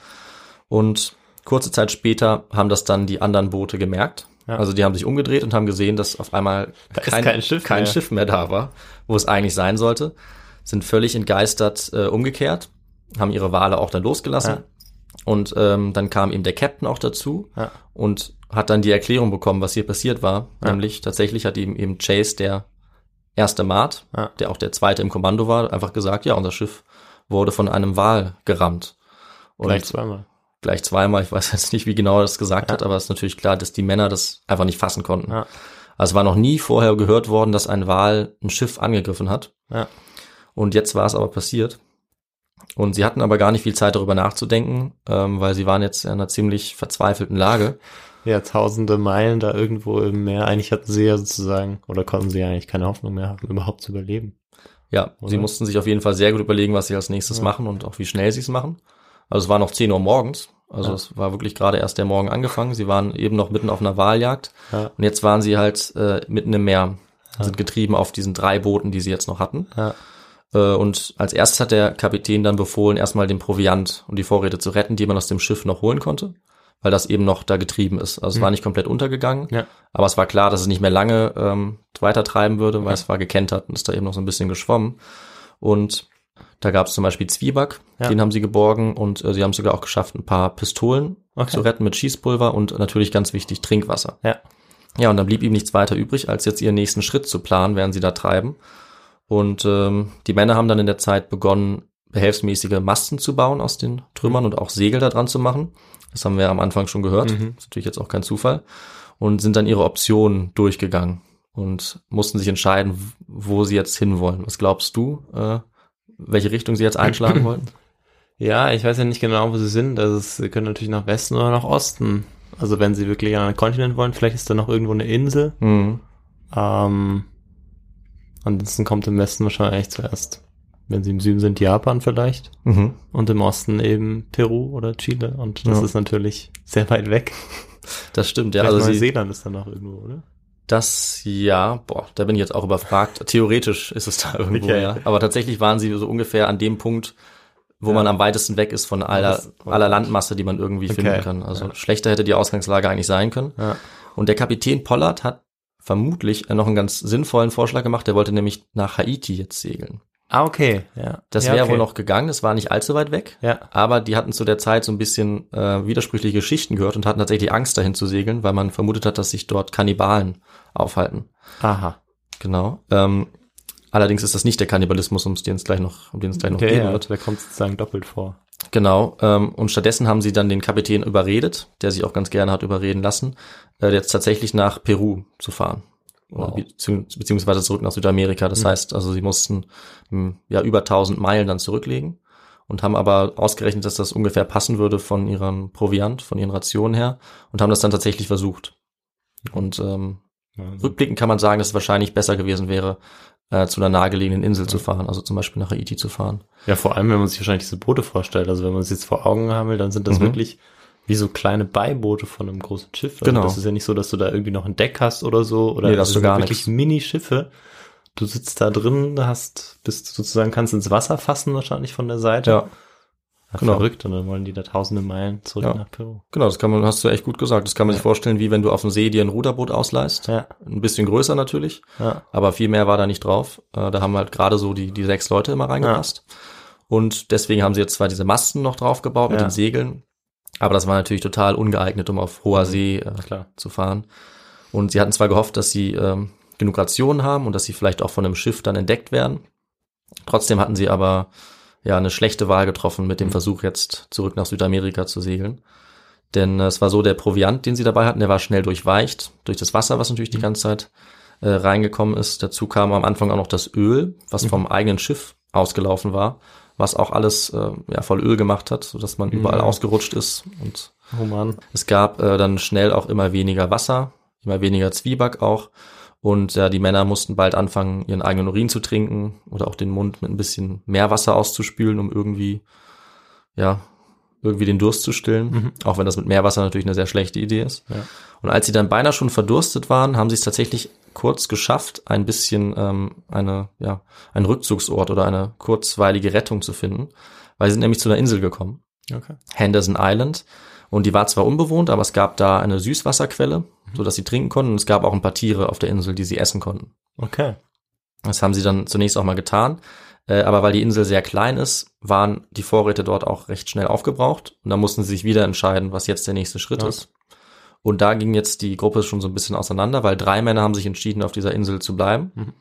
Und kurze Zeit später haben das dann die anderen Boote gemerkt. Ja. Also die haben sich umgedreht und haben gesehen, dass auf einmal Da ist kein Schiff kein mehr. Schiff mehr da war, wo es eigentlich sein sollte. Sind völlig entgeistert äh, umgekehrt, haben ihre Wale auch dann losgelassen. Ja. Und ähm, dann kam eben der Captain auch dazu Ja. und hat dann die Erklärung bekommen, was hier passiert war. Nämlich tatsächlich hat ihm eben Chase, der erste Mart, Ja. der auch der zweite im Kommando war, einfach gesagt, ja, unser Schiff wurde von einem Wal gerammt. Und Gleich zweimal. gleich zweimal, ich weiß jetzt nicht, wie genau er das gesagt Ja. hat, aber es ist natürlich klar, dass die Männer das einfach nicht fassen konnten. Ja. Also es war noch nie vorher gehört worden, dass ein Wal ein Schiff angegriffen hat. Ja. Und jetzt war es aber passiert. Und sie hatten aber gar nicht viel Zeit darüber nachzudenken, ähm, weil sie waren jetzt in einer ziemlich verzweifelten Lage. Ja, tausende Meilen da irgendwo im Meer. Eigentlich hatten sie ja sozusagen, oder konnten sie ja eigentlich keine Hoffnung mehr haben, überhaupt zu überleben. Ja, sie Oder? mussten sich auf jeden Fall sehr gut überlegen, was sie als nächstes machen und auch wie schnell sie es machen. Also es war noch 10 Uhr morgens. Also Ja. es war wirklich gerade erst der Morgen angefangen. Sie waren eben noch mitten auf einer Wahljagd. Ja. Und jetzt waren sie halt äh, mitten im Meer, sind getrieben auf diesen drei Booten, die sie jetzt noch hatten. Ja. Äh, und als erstes hat der Kapitän dann befohlen, erstmal den Proviant und die Vorräte zu retten, die man aus dem Schiff noch holen konnte, weil das eben noch da getrieben ist. Also es war nicht komplett untergegangen, Ja. aber es war klar, dass es nicht mehr lange ähm, weiter treiben würde, weil es war gekentert und ist da eben noch so ein bisschen geschwommen. Und da gab es zum Beispiel Zwieback, Ja. den haben sie geborgen und äh, sie haben sogar auch geschafft, ein paar Pistolen Okay. zu retten mit Schießpulver und natürlich ganz wichtig Trinkwasser. Ja. Ja, und dann blieb ihm nichts weiter übrig, als jetzt ihren nächsten Schritt zu planen, während sie da treiben. Und ähm, die Männer haben dann in der Zeit begonnen, behelfsmäßige Masten zu bauen aus den Trümmern und auch Segel da dran zu machen. Das haben wir ja am Anfang schon gehört. Mhm. Ist natürlich jetzt auch kein Zufall. Und sind dann ihre Optionen durchgegangen und mussten sich entscheiden, wo sie jetzt hinwollen. Was glaubst du, äh, welche Richtung sie jetzt einschlagen wollten? <clears throat> Ja, ich weiß ja nicht genau, wo sie sind. Also sie können natürlich nach Westen oder nach Osten. Also wenn sie wirklich an einen Kontinent wollen, vielleicht ist da noch irgendwo eine Insel. Mhm. Ähm, ansonsten kommt im Westen wahrscheinlich zuerst, wenn sie im Süden sind, Japan vielleicht. Mhm. Und im Osten eben Peru oder Chile. Und das Ja. ist natürlich sehr weit weg. Das stimmt, ja. Vielleicht Also Neuseeland ist da noch irgendwo, oder? Das, ja, boah, da bin ich jetzt auch überfragt. Theoretisch ist es da irgendwo, Okay. ja. Aber tatsächlich waren sie so ungefähr an dem Punkt, wo Ja. man am weitesten weg ist von aller, aller Landmasse, die man irgendwie Okay. finden kann. Also Ja. schlechter hätte die Ausgangslage eigentlich sein können. Ja. Und der Kapitän Pollard hat vermutlich noch einen ganz sinnvollen Vorschlag gemacht. Der wollte nämlich nach Haiti jetzt segeln. Ah, okay. Ja. Das ja, wäre okay. wohl noch gegangen. Es war nicht allzu weit weg. Ja. Aber die hatten zu der Zeit so ein bisschen äh, widersprüchliche Geschichten gehört und hatten tatsächlich Angst, dahin zu segeln, weil man vermutet hat, dass sich dort Kannibalen aufhalten. Aha. Genau. Ähm, allerdings ist das nicht der Kannibalismus, um den es gleich noch, um den es gleich noch Okay, gehen ja, wird. der kommt sozusagen doppelt vor. Genau. Ähm, und stattdessen haben sie dann den Kapitän überredet, der sich auch ganz gerne hat überreden lassen, äh, jetzt tatsächlich nach Peru zu fahren. Wow. Bezieh beziehungsweise zurück nach Südamerika. Das Mhm. heißt, also sie mussten hm, ja über 1000 Meilen dann zurücklegen und haben aber ausgerechnet, dass das ungefähr passen würde von ihrem Proviant, von ihren Rationen her und haben das dann tatsächlich versucht. Und ähm, Ja, Rückblickend kann man sagen, dass es wahrscheinlich besser gewesen wäre, äh, zu einer nahegelegenen Insel zu fahren, also zum Beispiel nach Haiti zu fahren. Ja, vor allem, wenn man sich wahrscheinlich diese Boote vorstellt. Also wenn man es jetzt vor Augen haben will, dann sind das Mhm. wirklich wie so kleine Beiboote von einem großen Schiff. Also Genau. Das ist ja nicht so, dass du da irgendwie noch ein Deck hast oder so. Oder Nee, da hast das du sind gar wirklich. Mini-Schiffe. Du sitzt da drin, hast, bist sozusagen, kannst ins Wasser fassen wahrscheinlich von der Seite. Ja, Ja, genau. Verrückt. Und dann wollen die da tausende Meilen zurück Ja. nach Peru. genau, das kann man, hast du echt gut gesagt. Das kann man sich vorstellen, wie wenn du auf dem See dir ein Ruderboot ausleihst. Ja, Ein bisschen größer natürlich, ja. aber viel mehr war da nicht drauf. Äh, da haben halt gerade so die, die sechs Leute immer reingepasst. Und deswegen haben sie jetzt zwar diese Masten noch draufgebaut mit Ja. den Segeln, aber das war natürlich total ungeeignet, um auf hoher See äh, zu fahren. Und sie hatten zwar gehofft, dass sie ähm, genug Rationen haben und dass sie vielleicht auch von einem Schiff dann entdeckt werden. Trotzdem hatten sie aber ja eine schlechte Wahl getroffen mit dem Mhm. Versuch jetzt zurück nach Südamerika zu segeln. Denn äh, es war so, der Proviant, den sie dabei hatten, der war schnell durchweicht durch das Wasser, was natürlich die Mhm. ganze Zeit äh, reingekommen ist. Dazu kam am Anfang auch noch das Öl, was Mhm. vom eigenen Schiff ausgelaufen war, was auch alles äh, ja, voll Öl gemacht hat, sodass man überall Mhm. ausgerutscht ist und Oh Mann. es gab äh, dann schnell auch immer weniger Wasser, immer weniger Zwieback auch. Und ja, die Männer mussten bald anfangen, ihren eigenen Urin zu trinken oder auch den Mund mit ein bisschen mehr Wasser auszuspülen, um irgendwie, ja, irgendwie den Durst zu stillen. Mhm. Auch wenn das mit Meerwasser natürlich eine sehr schlechte Idee ist. Ja. Und als sie dann beinahe schon verdurstet waren, haben sie es tatsächlich kurz geschafft, ein bisschen ähm, eine, ja, einen Rückzugsort oder eine kurzweilige Rettung zu finden, weil sie sind nämlich zu einer Insel gekommen. Okay. Henderson Island. Und die war zwar unbewohnt, aber es gab da eine Süßwasserquelle, so dass sie trinken konnten. Und es gab auch ein paar Tiere auf der Insel, die sie essen konnten. Okay. Das haben sie dann zunächst auch mal getan. Äh, aber weil die Insel sehr klein ist, waren die Vorräte dort auch recht schnell aufgebraucht. Und dann mussten sie sich wieder entscheiden, was jetzt der nächste Schritt Ja. ist. Und da ging jetzt die Gruppe schon so ein bisschen auseinander, weil drei Männer haben sich entschieden, auf dieser Insel zu bleiben. Mhm.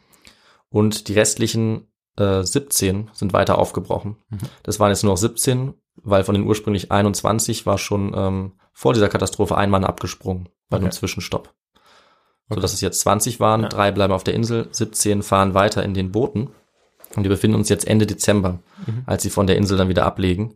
Und die restlichen äh, 17 sind weiter aufgebrochen. Mhm. Das waren jetzt nur noch 17, weil von den ursprünglich 21 war schon ähm, vor dieser Katastrophe ein Mann abgesprungen bei einem Okay. Zwischenstopp. Okay. So dass es jetzt 20 waren, Ja. drei bleiben auf der Insel, 17 fahren weiter in den Booten. Und wir befinden uns jetzt Ende Dezember, Mhm. als sie von der Insel dann wieder ablegen.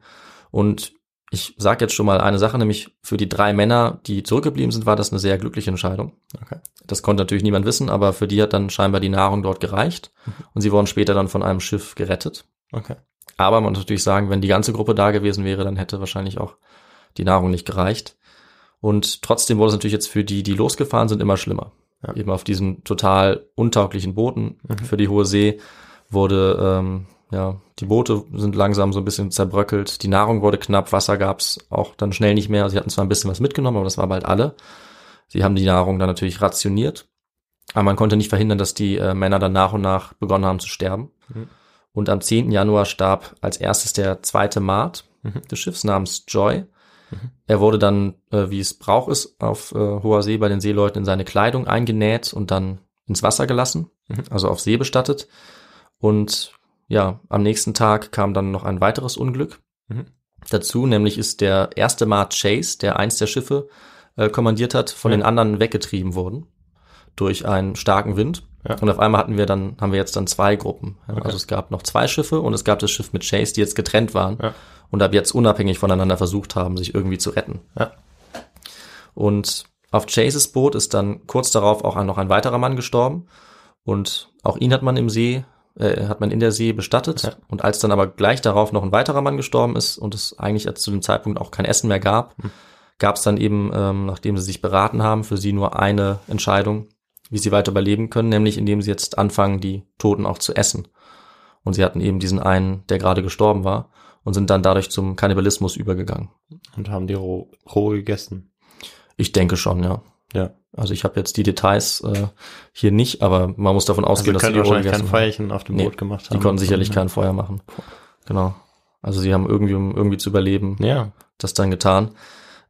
Und Ich sage jetzt schon mal eine Sache, nämlich für die drei Männer, die zurückgeblieben sind, war das eine sehr glückliche Entscheidung. Okay. Das konnte natürlich niemand wissen, aber für die hat dann scheinbar die Nahrung dort gereicht und sie wurden später dann von einem Schiff gerettet. Okay. Aber man muss natürlich sagen, wenn die ganze Gruppe da gewesen wäre, dann hätte wahrscheinlich auch die Nahrung nicht gereicht. Und trotzdem wurde es natürlich jetzt für die, die losgefahren sind, immer schlimmer. Ja. Eben auf diesen total untauglichen Booten für die hohe See wurde, ähm, ja, die Boote sind langsam so ein bisschen zerbröckelt, die Nahrung wurde knapp, Wasser gab's auch dann schnell nicht mehr. Sie hatten zwar ein bisschen was mitgenommen, aber das war bald alle. Sie haben die Nahrung dann natürlich rationiert, aber man konnte nicht verhindern, dass die äh, Männer dann nach und nach begonnen haben zu sterben. Mhm. Und am 10. Januar starb als erstes der zweite Maat Mhm. des Schiffs namens Joy. Er wurde dann, äh, wie es Brauch ist, auf äh, hoher See bei den Seeleuten in seine Kleidung eingenäht und dann ins Wasser gelassen, Mhm. also auf See bestattet. Und ja, am nächsten Tag kam dann noch ein weiteres Unglück Mhm. dazu, nämlich ist der erste Maat Chase, der eins der Schiffe äh, kommandiert hat, von Ja. den anderen weggetrieben worden durch einen starken Wind. Ja. Und auf einmal hatten wir dann, haben wir jetzt dann zwei Gruppen. Ja, Okay. Also es gab noch zwei Schiffe und es gab das Schiff mit Chase, die jetzt getrennt waren Ja. und ab jetzt unabhängig voneinander versucht haben, sich irgendwie zu retten. Ja. Und auf Chases Boot ist dann kurz darauf auch noch ein weiterer Mann gestorben und auch ihn hat man im See, äh, hat man in der See bestattet. Ja. Und als dann aber gleich darauf noch ein weiterer Mann gestorben ist und es eigentlich zu dem Zeitpunkt auch kein Essen mehr gab, Hm. gab es dann eben, ähm, nachdem sie sich beraten haben, für sie nur eine Entscheidung, wie sie weiter überleben können, nämlich indem sie jetzt anfangen, die Toten auch zu essen. Und sie hatten eben diesen einen, der gerade gestorben war und sind dann dadurch zum Kannibalismus übergegangen. Und haben die roh, roh gegessen. Ich denke schon, ja. Ja. Also ich habe jetzt die Details äh, hier nicht, aber man muss davon Also ausgehen, dass sie wahrscheinlich kein haben. Feuerchen auf dem Nee, Boot gemacht haben. Die konnten sicherlich Ja. kein Feuer machen. Genau. Also sie haben irgendwie, um irgendwie zu überleben, Ja. das dann getan.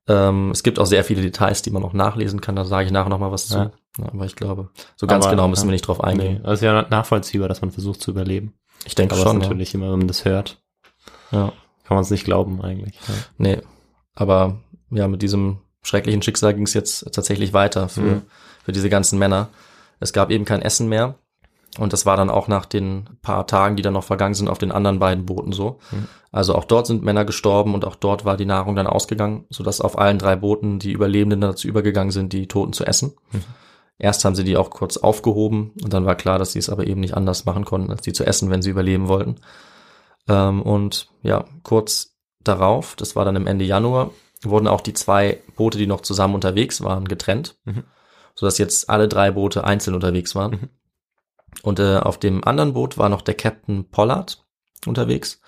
Ähm, es gibt auch sehr viele Details, die man noch nachlesen kann. Da sage ich nachher noch mal was Ja. zu. Ja, aber ich glaube, so ganz Aber, genau müssen ja. wir nicht drauf eingehen. Nee, also ja nachvollziehbar, dass man versucht zu überleben. Ich denke Aber schon. es Ja. natürlich immer, wenn man das hört, ja. kann man es nicht glauben eigentlich. Ja. Nee. Aber ja, mit diesem schrecklichen Schicksal ging es jetzt tatsächlich weiter für, Mhm. für diese ganzen Männer. Es gab eben kein Essen mehr. Und das war dann auch nach den paar Tagen, die dann noch vergangen sind, auf den anderen beiden Booten so. Mhm. Also auch dort sind Männer gestorben und auch dort war die Nahrung dann ausgegangen, sodass auf allen drei Booten die Überlebenden dazu übergegangen sind, die Toten zu essen. Mhm. Erst haben sie die auch kurz aufgehoben und dann war klar, dass sie es aber eben nicht anders machen konnten, als die zu essen, wenn sie überleben wollten. Ähm, und ja, kurz darauf, das war dann im Ende Januar, wurden auch die zwei Boote, die noch zusammen unterwegs waren, getrennt, Mhm. sodass jetzt alle drei Boote einzeln unterwegs waren. Mhm. Und äh, auf dem anderen Boot war noch der Captain Pollard unterwegs.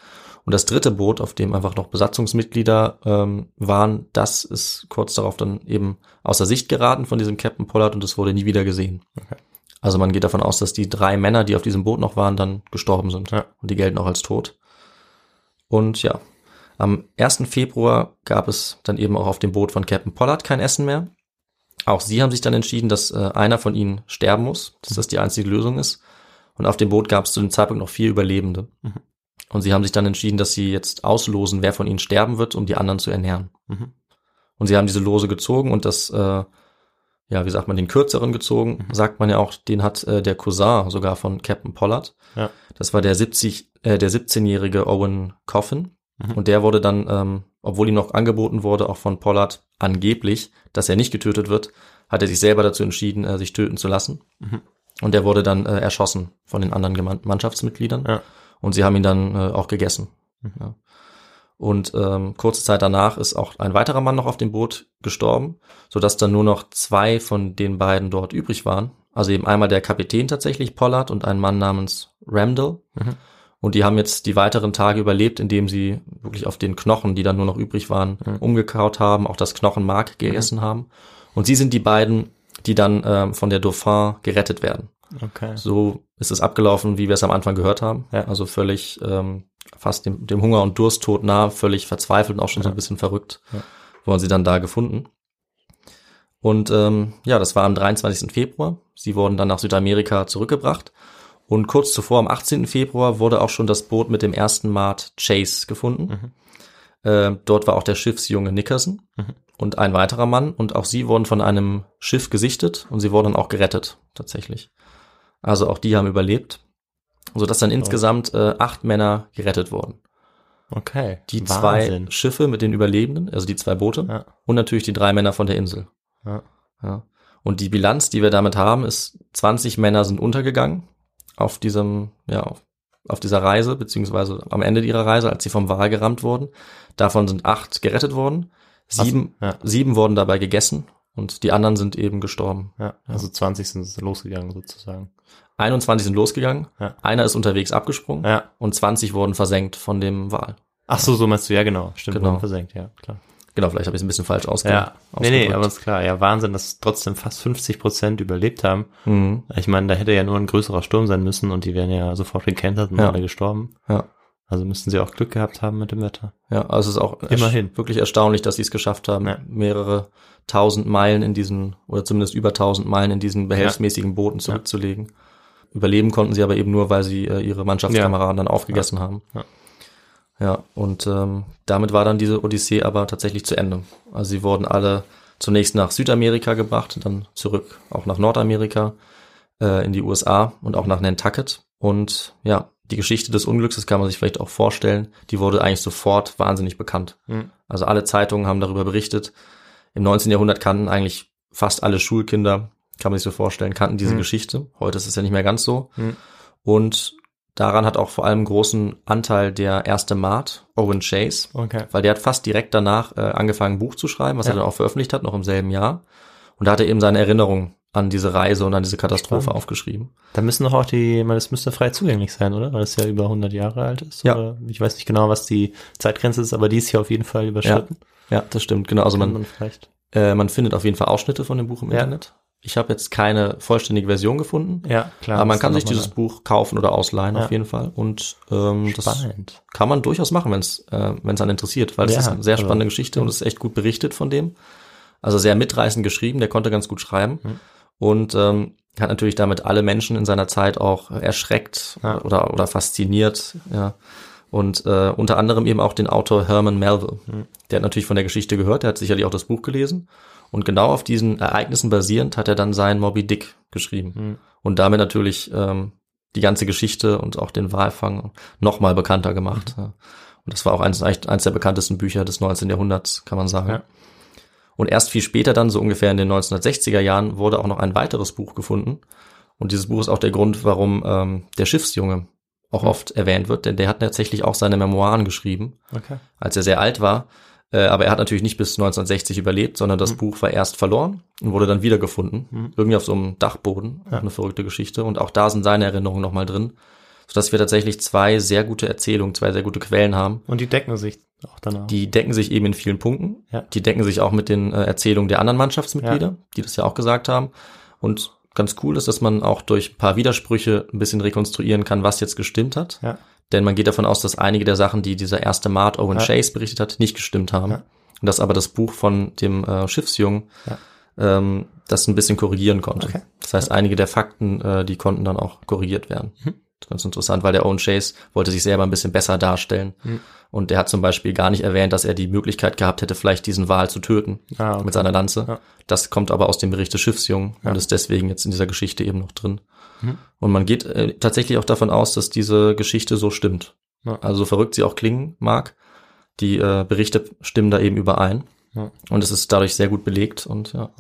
Und das dritte Boot, auf dem einfach noch Besatzungsmitglieder ähm, waren, das ist kurz darauf dann eben außer Sicht geraten von diesem Captain Pollard und es wurde nie wieder gesehen. Okay. Also man geht davon aus, dass die drei Männer, die auf diesem Boot noch waren, dann gestorben sind. Ja. Und die gelten auch als tot. Und ja, am 1. Februar gab es dann eben auch auf dem Boot von Captain Pollard kein Essen mehr. Auch sie haben sich dann entschieden, dass äh, einer von ihnen sterben muss, dass das die einzige Lösung ist. Und auf dem Boot gab es zu dem Zeitpunkt noch vier Überlebende. Mhm. Und sie haben sich dann entschieden, dass sie jetzt auslosen, wer von ihnen sterben wird, um die anderen zu ernähren. Mhm. Und sie haben diese Lose gezogen und das, äh, ja, wie sagt man, den kürzeren gezogen, Mhm. sagt man ja auch, den hat äh, der Cousin sogar von Captain Pollard. Ja. Das war der 70, äh, der 17-jährige Owen Coffin. Mhm. Und der wurde dann, ähm, obwohl ihm noch angeboten wurde, auch von Pollard angeblich, dass er nicht getötet wird, hat er sich selber dazu entschieden, äh, sich töten zu lassen. Mhm. Und der wurde dann äh, erschossen von den anderen Mannschaftsmitgliedern. Ja. Und sie haben ihn dann äh, auch gegessen. Mhm. Ja. Und ähm, kurze Zeit danach ist auch ein weiterer Mann noch auf dem Boot gestorben, sodass dann nur noch zwei von den beiden dort übrig waren. Also eben einmal der Kapitän tatsächlich, Pollard, und ein Mann namens Ramdell. Mhm. Und die haben jetzt die weiteren Tage überlebt, indem sie wirklich auf den Knochen, die dann nur noch übrig waren, Mhm. umgekaut haben, auch das Knochenmark gegessen haben. Und sie sind die beiden, die dann ähm, von der Dauphin gerettet werden. Okay. So ist es abgelaufen, wie wir es am Anfang gehört haben. Ja. Also völlig ähm, fast dem, dem Hunger und Dursttod nah, völlig verzweifelt und auch schon so Ja. ein bisschen verrückt, Ja. wurden sie dann da gefunden. Und ähm, ja, das war am 23. Februar. Sie wurden dann nach Südamerika zurückgebracht. Und kurz zuvor, am 18. Februar, wurde auch schon das Boot mit dem ersten Maat Chase gefunden. Äh, dort war auch der Schiffsjunge Nickerson Mhm. und ein weiterer Mann. Und auch sie wurden von einem Schiff gesichtet und sie wurden dann auch gerettet, tatsächlich. Also auch die haben überlebt, sodass dann insgesamt äh, acht Männer gerettet wurden. Okay. die zwei Wahnsinn. Schiffe mit den Überlebenden, also die zwei Boote Ja. und natürlich die drei Männer von der Insel. Ja. Ja. Und die Bilanz, die wir damit haben, ist 20 Männer sind untergegangen auf diesem, ja, auf, auf dieser Reise, beziehungsweise am Ende ihrer Reise, als sie vom Wal gerammt wurden. Davon sind acht gerettet worden. Sieben, ja. sieben wurden dabei gegessen und die anderen sind eben gestorben. Ja, also 20 sind losgegangen sozusagen. 21 sind losgegangen, Ja. einer ist unterwegs abgesprungen Ja. und 20 wurden versenkt von dem Wal. Ach so, so meinst du, ja genau. Stimmt, Genau. wurden versenkt, ja, klar. Genau, vielleicht habe ich es ein bisschen falsch ausge Ja, nee, nee, ausgedrückt. aber ist klar. Ja, Wahnsinn, dass trotzdem fast 50 Prozent überlebt haben. Mhm. Ich meine, da hätte ja nur ein größerer Sturm sein müssen und die wären ja sofort gekentert und Ja. alle gestorben. Ja. Also müssten sie auch Glück gehabt haben mit dem Wetter. Ja, also es ist auch Immerhin. wirklich erstaunlich, dass sie es geschafft haben, Ja. mehrere tausend Meilen in diesen, oder zumindest über tausend Meilen in diesen behelfsmäßigen Booten zurückzulegen. Überleben konnten sie aber eben nur, weil sie äh, ihre Mannschaftskameraden dann aufgegessen haben. Ja. Ja, und ähm, damit war dann diese Odyssee aber tatsächlich zu Ende. Also sie wurden alle zunächst nach Südamerika gebracht, dann zurück auch nach Nordamerika, äh, in die USA und auch nach Nantucket. Und ja, die Geschichte des Unglücks, das kann man sich vielleicht auch vorstellen, die wurde eigentlich sofort wahnsinnig bekannt. Mhm. Also alle Zeitungen haben darüber berichtet. Im 19. Jahrhundert kannten eigentlich fast alle Schulkinder, kann man sich so vorstellen, kannten diese Mhm. Geschichte. Heute ist es ja nicht mehr ganz so. Mhm. Und daran hat auch vor allem großen Anteil der erste Mart, Owen Chase, Okay. weil der hat fast direkt danach äh, angefangen, ein Buch zu schreiben, was er Ja. dann auch veröffentlicht hat, noch im selben Jahr. Und da hat er eben seine Erinnerung an diese Reise und an diese Katastrophe Spannend. aufgeschrieben. Da müssen doch auch die, meine, das müsste frei zugänglich sein, oder? Weil es ja über 100 Jahre alt ist. Ja. Oder ich weiß nicht genau, was die Zeitgrenze ist, aber die ist hier auf jeden Fall überschritten. Ja, das stimmt, genau. Also man, vielleicht. äh, man findet auf jeden Fall Ausschnitte von dem Buch im Ja. Internet. Ich habe jetzt keine vollständige Version gefunden. Ja, klar. Aber man das kann sich dieses Buch kaufen oder ausleihen Ja. auf jeden Fall. Und ähm, das Spannend. kann man durchaus machen, wenn es äh, wenn's einen interessiert, weil es Ja, ist eine sehr also- spannende Geschichte und es ist echt gut berichtet von dem. Also sehr mitreißend geschrieben, der konnte ganz gut schreiben. Mhm. Und ähm, hat natürlich damit alle Menschen in seiner Zeit auch erschreckt Ja. oder, oder fasziniert. Ja. Und äh, unter anderem eben auch den Autor Herman Melville. Mhm. Der hat natürlich von der Geschichte gehört, der hat sicherlich auch das Buch gelesen. Und genau auf diesen Ereignissen basierend hat er dann sein Moby Dick geschrieben. Mhm. Und damit natürlich ähm, die ganze Geschichte und auch den Walfang nochmal bekannter gemacht. Mhm. Ja. Und das war auch eins, eins der bekanntesten Bücher des 19. Jahrhunderts, kann man sagen. Ja. Und erst viel später dann, so ungefähr in den 1960er Jahren, wurde auch noch ein weiteres Buch gefunden. Und dieses Buch ist auch der Grund, warum ähm, der Schiffsjunge auch Mhm. oft erwähnt wird, denn der hat tatsächlich auch seine Memoiren geschrieben, Okay. als er sehr alt war. Äh, aber er hat natürlich nicht bis 1960 überlebt, sondern das Buch war erst verloren und wurde dann wiedergefunden. Mhm. Irgendwie auf so einem Dachboden. Ja. eine verrückte Geschichte. Und auch da sind seine Erinnerungen nochmal drin. Sodass wir tatsächlich zwei sehr gute Erzählungen, zwei sehr gute Quellen haben. Und die decken sich auch danach. Die decken sich eben in vielen Punkten. Ja. Die decken sich auch mit den äh, Erzählungen der anderen Mannschaftsmitglieder, die das ja auch gesagt haben. Und ganz cool ist, dass man auch durch ein paar Widersprüche ein bisschen rekonstruieren kann, was jetzt gestimmt hat. Ja. Denn man geht davon aus, dass einige der Sachen, die dieser erste Mart Owen Ja. Chase berichtet hat, nicht gestimmt haben. Ja. Und dass aber das Buch von dem äh, Schiffsjungen ähm, das ein bisschen korrigieren konnte. Okay. Das heißt, einige der Fakten, äh, die konnten dann auch korrigiert werden. Mhm. Das ist ganz interessant, weil der Owen Chase wollte sich selber ein bisschen besser darstellen. Mhm. Und der hat zum Beispiel gar nicht erwähnt, dass er die Möglichkeit gehabt hätte, vielleicht diesen Wal zu töten Ah, okay. mit seiner Lanze. Ja. Das kommt aber aus dem Bericht des Schiffsjungen Ja. und ist deswegen jetzt in dieser Geschichte eben noch drin. Mhm. Und man geht äh, tatsächlich auch davon aus, dass diese Geschichte so stimmt. Ja. Also so verrückt sie auch klingen mag, die äh, Berichte stimmen da eben überein. Ja. Und es ist dadurch sehr gut belegt und ja.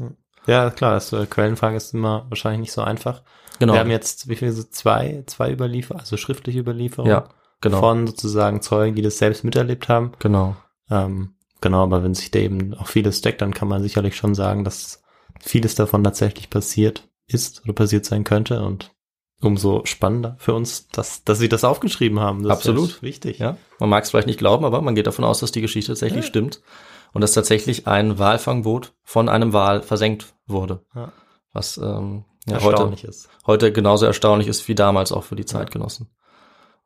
Ja, klar, das äh, Quellenfrage ist immer wahrscheinlich nicht so einfach. Genau. Wir haben jetzt, wie viele, so zwei, zwei Überlieferungen, also schriftliche Überlieferungen ja, genau. von sozusagen Zeugen, die das selbst miterlebt haben. genau. Ähm, genau, aber wenn sich da eben auch vieles deckt, dann kann man sicherlich schon sagen, dass vieles davon tatsächlich passiert ist oder passiert sein könnte und umso spannender für uns, dass, dass sie das aufgeschrieben haben. Das Absolut. Ist wichtig. Ja, man mag es vielleicht nicht glauben, aber man geht davon aus, dass die Geschichte tatsächlich Ja. stimmt und dass tatsächlich ein Walfangboot von einem Wal versenkt wurde. Ja. Was ähm, ja, heute, Erstaunlich ist. heute genauso erstaunlich ist wie damals auch für die Zeitgenossen.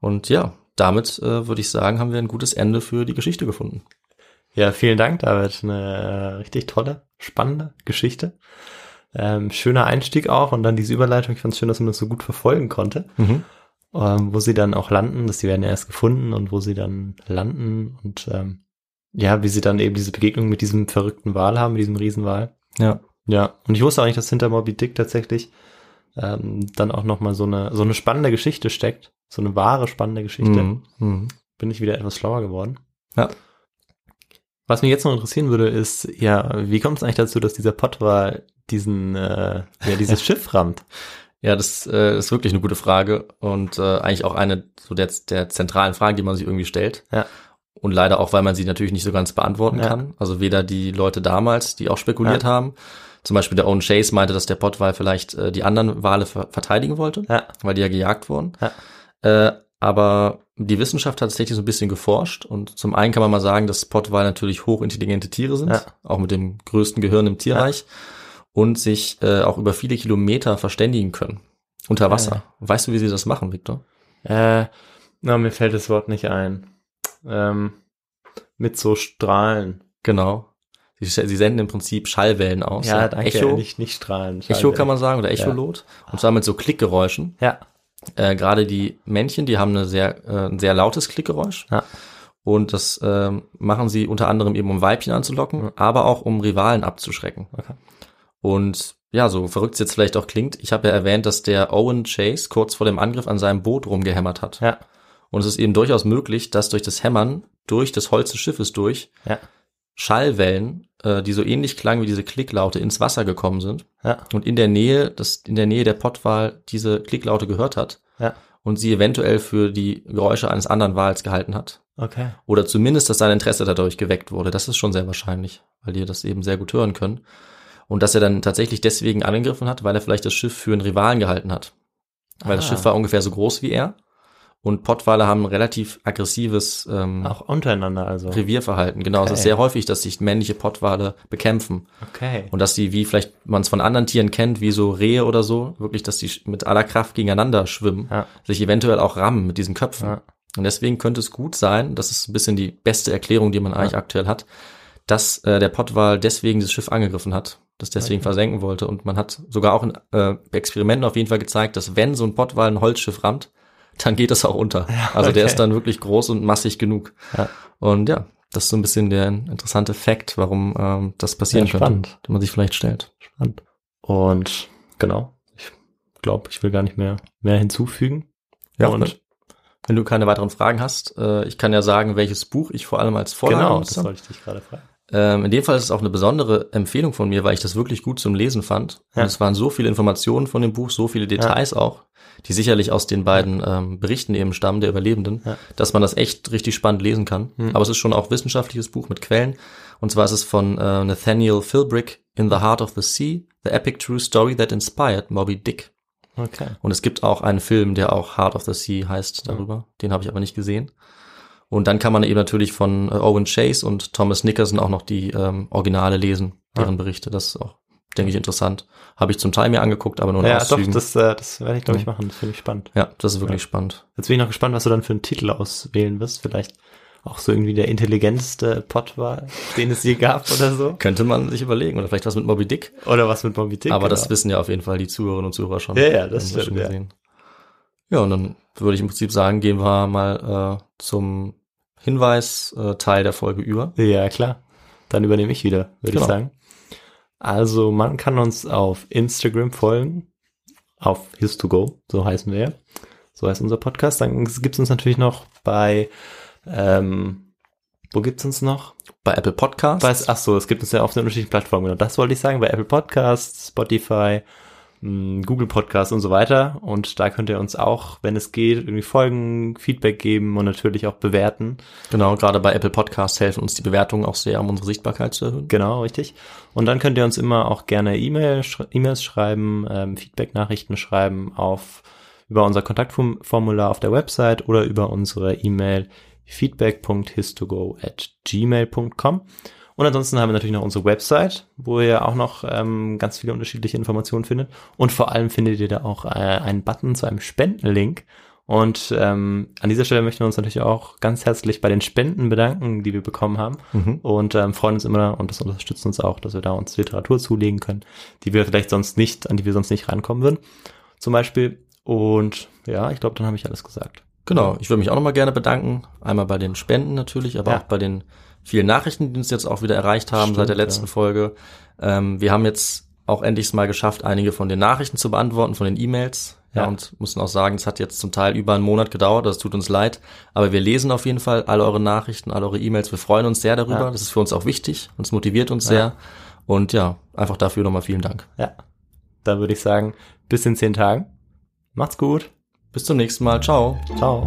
Und ja, damit äh, würde ich sagen, haben wir ein gutes Ende für die Geschichte gefunden. Ja, vielen Dank, David. Eine äh, richtig tolle, spannende Geschichte. Ähm, schöner Einstieg auch und dann diese Überleitung. Ich fand es schön, dass man das so gut verfolgen konnte. Mhm. ähm, wo sie dann auch landen, dass die werden erst gefunden und wo sie dann landen und ähm, ja, wie sie dann eben diese Begegnung mit diesem verrückten Wal haben, mit diesem Riesenwal. Ja, Ja, und ich wusste auch nicht, dass hinter Moby Dick tatsächlich ähm, dann auch nochmal so eine, so eine spannende Geschichte steckt. So eine wahre, spannende Geschichte. Mhm. Mhm. bin ich wieder etwas schlauer geworden. Ja. Was mich jetzt noch interessieren würde, ist, ja, wie kommt es eigentlich dazu, dass dieser Pottwal diesen, äh, ja, dieses <laughs> Schiff rammt? Ja, das äh, ist wirklich eine gute Frage und äh, eigentlich auch eine so der, der zentralen Fragen, die man sich irgendwie stellt. Ja. Und leider auch, weil man sie natürlich nicht so ganz beantworten Ja. kann. Also weder die Leute damals, die auch spekuliert Ja. haben. Zum Beispiel der Owen Chase meinte, dass der Pottwal vielleicht äh, die anderen Wale ver verteidigen wollte, Ja. weil die ja gejagt wurden. Ja. Äh, aber die Wissenschaft hat tatsächlich so ein bisschen geforscht und zum einen kann man mal sagen, dass Pottwale natürlich hochintelligente Tiere sind, Ja. auch mit dem größten Gehirn im Tierreich und sich äh, auch über viele Kilometer verständigen können. Unter Wasser. Weißt du, wie sie das machen, Victor? Äh, na, mir fällt das Wort nicht ein. Ähm, mit so Strahlen. Genau. Sie, sie senden im Prinzip Schallwellen aus. Echo, Nicht, nicht Strahlen. Echo kann man sagen oder Echolot. Und zwar mit so Klickgeräuschen. Ja. Äh, Gerade die Männchen, die haben eine sehr, äh, ein sehr lautes Klickgeräusch. Ja. Und das ähm, machen sie unter anderem eben, um Weibchen anzulocken, aber auch um Rivalen abzuschrecken. Okay. Und ja, so verrückt es jetzt vielleicht auch klingt, ich habe ja erwähnt, dass der Owen Chase kurz vor dem Angriff an seinem Boot rumgehämmert hat. Ja. Und es ist eben durchaus möglich, dass durch das Hämmern, durch das Holz des Schiffes durch, Ja. Schallwellen, äh, die so ähnlich klangen wie diese Klicklaute, ins Wasser gekommen sind. Ja. Und in der Nähe, das, in der Nähe der Pottwal diese Klicklaute gehört hat. Ja. Und sie eventuell für die Geräusche eines anderen Wals gehalten hat. Okay. Oder zumindest, dass sein Interesse dadurch geweckt wurde. Das ist schon sehr wahrscheinlich, weil die das eben sehr gut hören können. Und dass er dann tatsächlich deswegen angegriffen hat, weil er vielleicht das Schiff für einen Rivalen gehalten hat. Weil das Ah. Schiff war ungefähr so groß wie er. Und Pottwale haben ein relativ aggressives ähm, Auch untereinander also. Revierverhalten. Genau, es ist Okay. sehr häufig, dass sich männliche Pottwale bekämpfen. Okay. Und dass die, wie vielleicht man es von anderen Tieren kennt, wie so Rehe oder so, wirklich, dass die mit aller Kraft gegeneinander schwimmen, Ja. sich eventuell auch rammen mit diesen Köpfen. Ja. Und deswegen könnte es gut sein, das ist ein bisschen die beste Erklärung, die man eigentlich aktuell hat, dass äh, der Pottwal deswegen das Schiff angegriffen hat, das deswegen versenken wollte. Und man hat sogar auch in äh, Experimenten auf jeden Fall gezeigt, dass wenn so ein Pottwal ein Holzschiff rammt, dann geht es auch unter. also der ist dann wirklich groß und massig genug. Ja. Und ja, das ist so ein bisschen der interessante Fakt, warum ähm, das passieren Ja, könnte, spannend. den man sich vielleicht stellt. Spannend. Und genau. Ich glaube, ich will gar nicht mehr mehr hinzufügen. Ja, und und wenn du keine weiteren Fragen hast, äh, ich kann ja sagen, welches Buch ich vor allem als Vorlage genau, das wollte ich dich gerade fragen. Ähm, in dem Fall ist es auch eine besondere Empfehlung von mir, weil ich das wirklich gut zum Lesen fand. Ja. Und es waren so viele Informationen von dem Buch, so viele Details auch, die sicherlich aus den beiden ähm, Berichten eben stammen, der Überlebenden, Ja. dass man das echt richtig spannend lesen kann. Hm. Aber es ist schon auch wissenschaftliches Buch mit Quellen. Und zwar ist es von äh, Nathaniel Philbrick, In the Heart of the Sea, The Epic True Story That Inspired Moby Dick. Okay. Und es gibt auch einen Film, der auch Heart of the Sea heißt darüber. Den habe ich aber nicht gesehen. Und dann kann man eben natürlich von äh, Owen Chase und Thomas Nickerson auch noch die ähm, Originale lesen, deren Berichte. Das ist auch, denke ich, interessant. Habe ich zum Teil mir angeguckt, aber nur in Ja, doch, Auszügen. das, äh, das werde ich, glaube ich, Ja. machen. Das finde ich spannend. ja, das ist wirklich spannend. Jetzt bin ich noch gespannt, was du dann für einen Titel auswählen wirst. Vielleicht auch so irgendwie der intelligenteste Pot war, <laughs> den es je gab oder so. Könnte man sich überlegen. Oder vielleicht was mit Moby Dick. Oder was mit Moby Dick. aber das genau. wissen ja auf jeden Fall die Zuhörerinnen und Zuhörer schon. Ja, ja, das Haben wir stimmt, ja. Ja, und dann würde ich im Prinzip sagen, gehen wir mal äh, zum Hinweis-Teil äh, Teil der Folge über. Ja, klar. Dann übernehme ich wieder, würde Genau. ich sagen. Also man kann uns auf Instagram folgen, auf His2Go, so heißen wir ja. So heißt unser Podcast. Dann gibt's uns natürlich noch bei, ähm, wo gibt's uns noch? Bei Apple Podcasts. Bei, ach so, es gibt uns ja auf den unterschiedlichen Plattformen. Genau, das wollte ich sagen. Bei Apple Podcasts, Spotify, Google Podcasts und so weiter. Und da könnt ihr uns auch, wenn es geht, irgendwie folgen, Feedback geben und natürlich auch bewerten. Genau, gerade bei Apple Podcasts helfen uns die Bewertungen auch sehr, um unsere Sichtbarkeit zu erhöhen. Genau, richtig. Und dann könnt ihr uns immer auch gerne E-Mail, E-Mails schreiben, ähm, Feedback-Nachrichten schreiben auf über unser Kontaktformular auf der Website oder über unsere E-Mail feedback.histogo at gmail.com. Und ansonsten haben wir natürlich noch unsere Website, wo ihr auch noch ähm, ganz viele unterschiedliche Informationen findet. Und vor allem findet ihr da auch äh, einen Button zu einem Spendenlink. Und ähm, an dieser Stelle möchten wir uns natürlich auch ganz herzlich bei den Spenden bedanken, die wir bekommen haben. Mhm. Und ähm, freuen uns immer und das unterstützt uns auch, dass wir da uns Literatur zulegen können, die wir vielleicht sonst nicht, an die wir sonst nicht rankommen würden. Zum Beispiel. Und ja, ich glaube, dann habe ich alles gesagt. Genau, ich würde mich auch nochmal gerne bedanken. Einmal bei den Spenden natürlich, aber Ja. auch bei den vielen Nachrichten, die uns jetzt auch wieder erreicht haben Stimmt, seit der letzten ja. Folge. Ähm, wir haben jetzt auch endlich mal geschafft, einige von den Nachrichten zu beantworten, von den E-Mails. Ja, Ja. und mussten auch sagen, es hat jetzt zum Teil über einen Monat gedauert, das tut uns leid. Aber wir lesen auf jeden Fall alle eure Nachrichten, alle eure E-Mails. Wir freuen uns sehr darüber. Ja. Das ist für uns auch wichtig. Uns motiviert uns sehr. Und ja, einfach dafür nochmal vielen Dank. Ja. Da würde ich sagen, bis in zehn Tagen. Macht's gut. Bis zum nächsten Mal. Ciao. Ciao.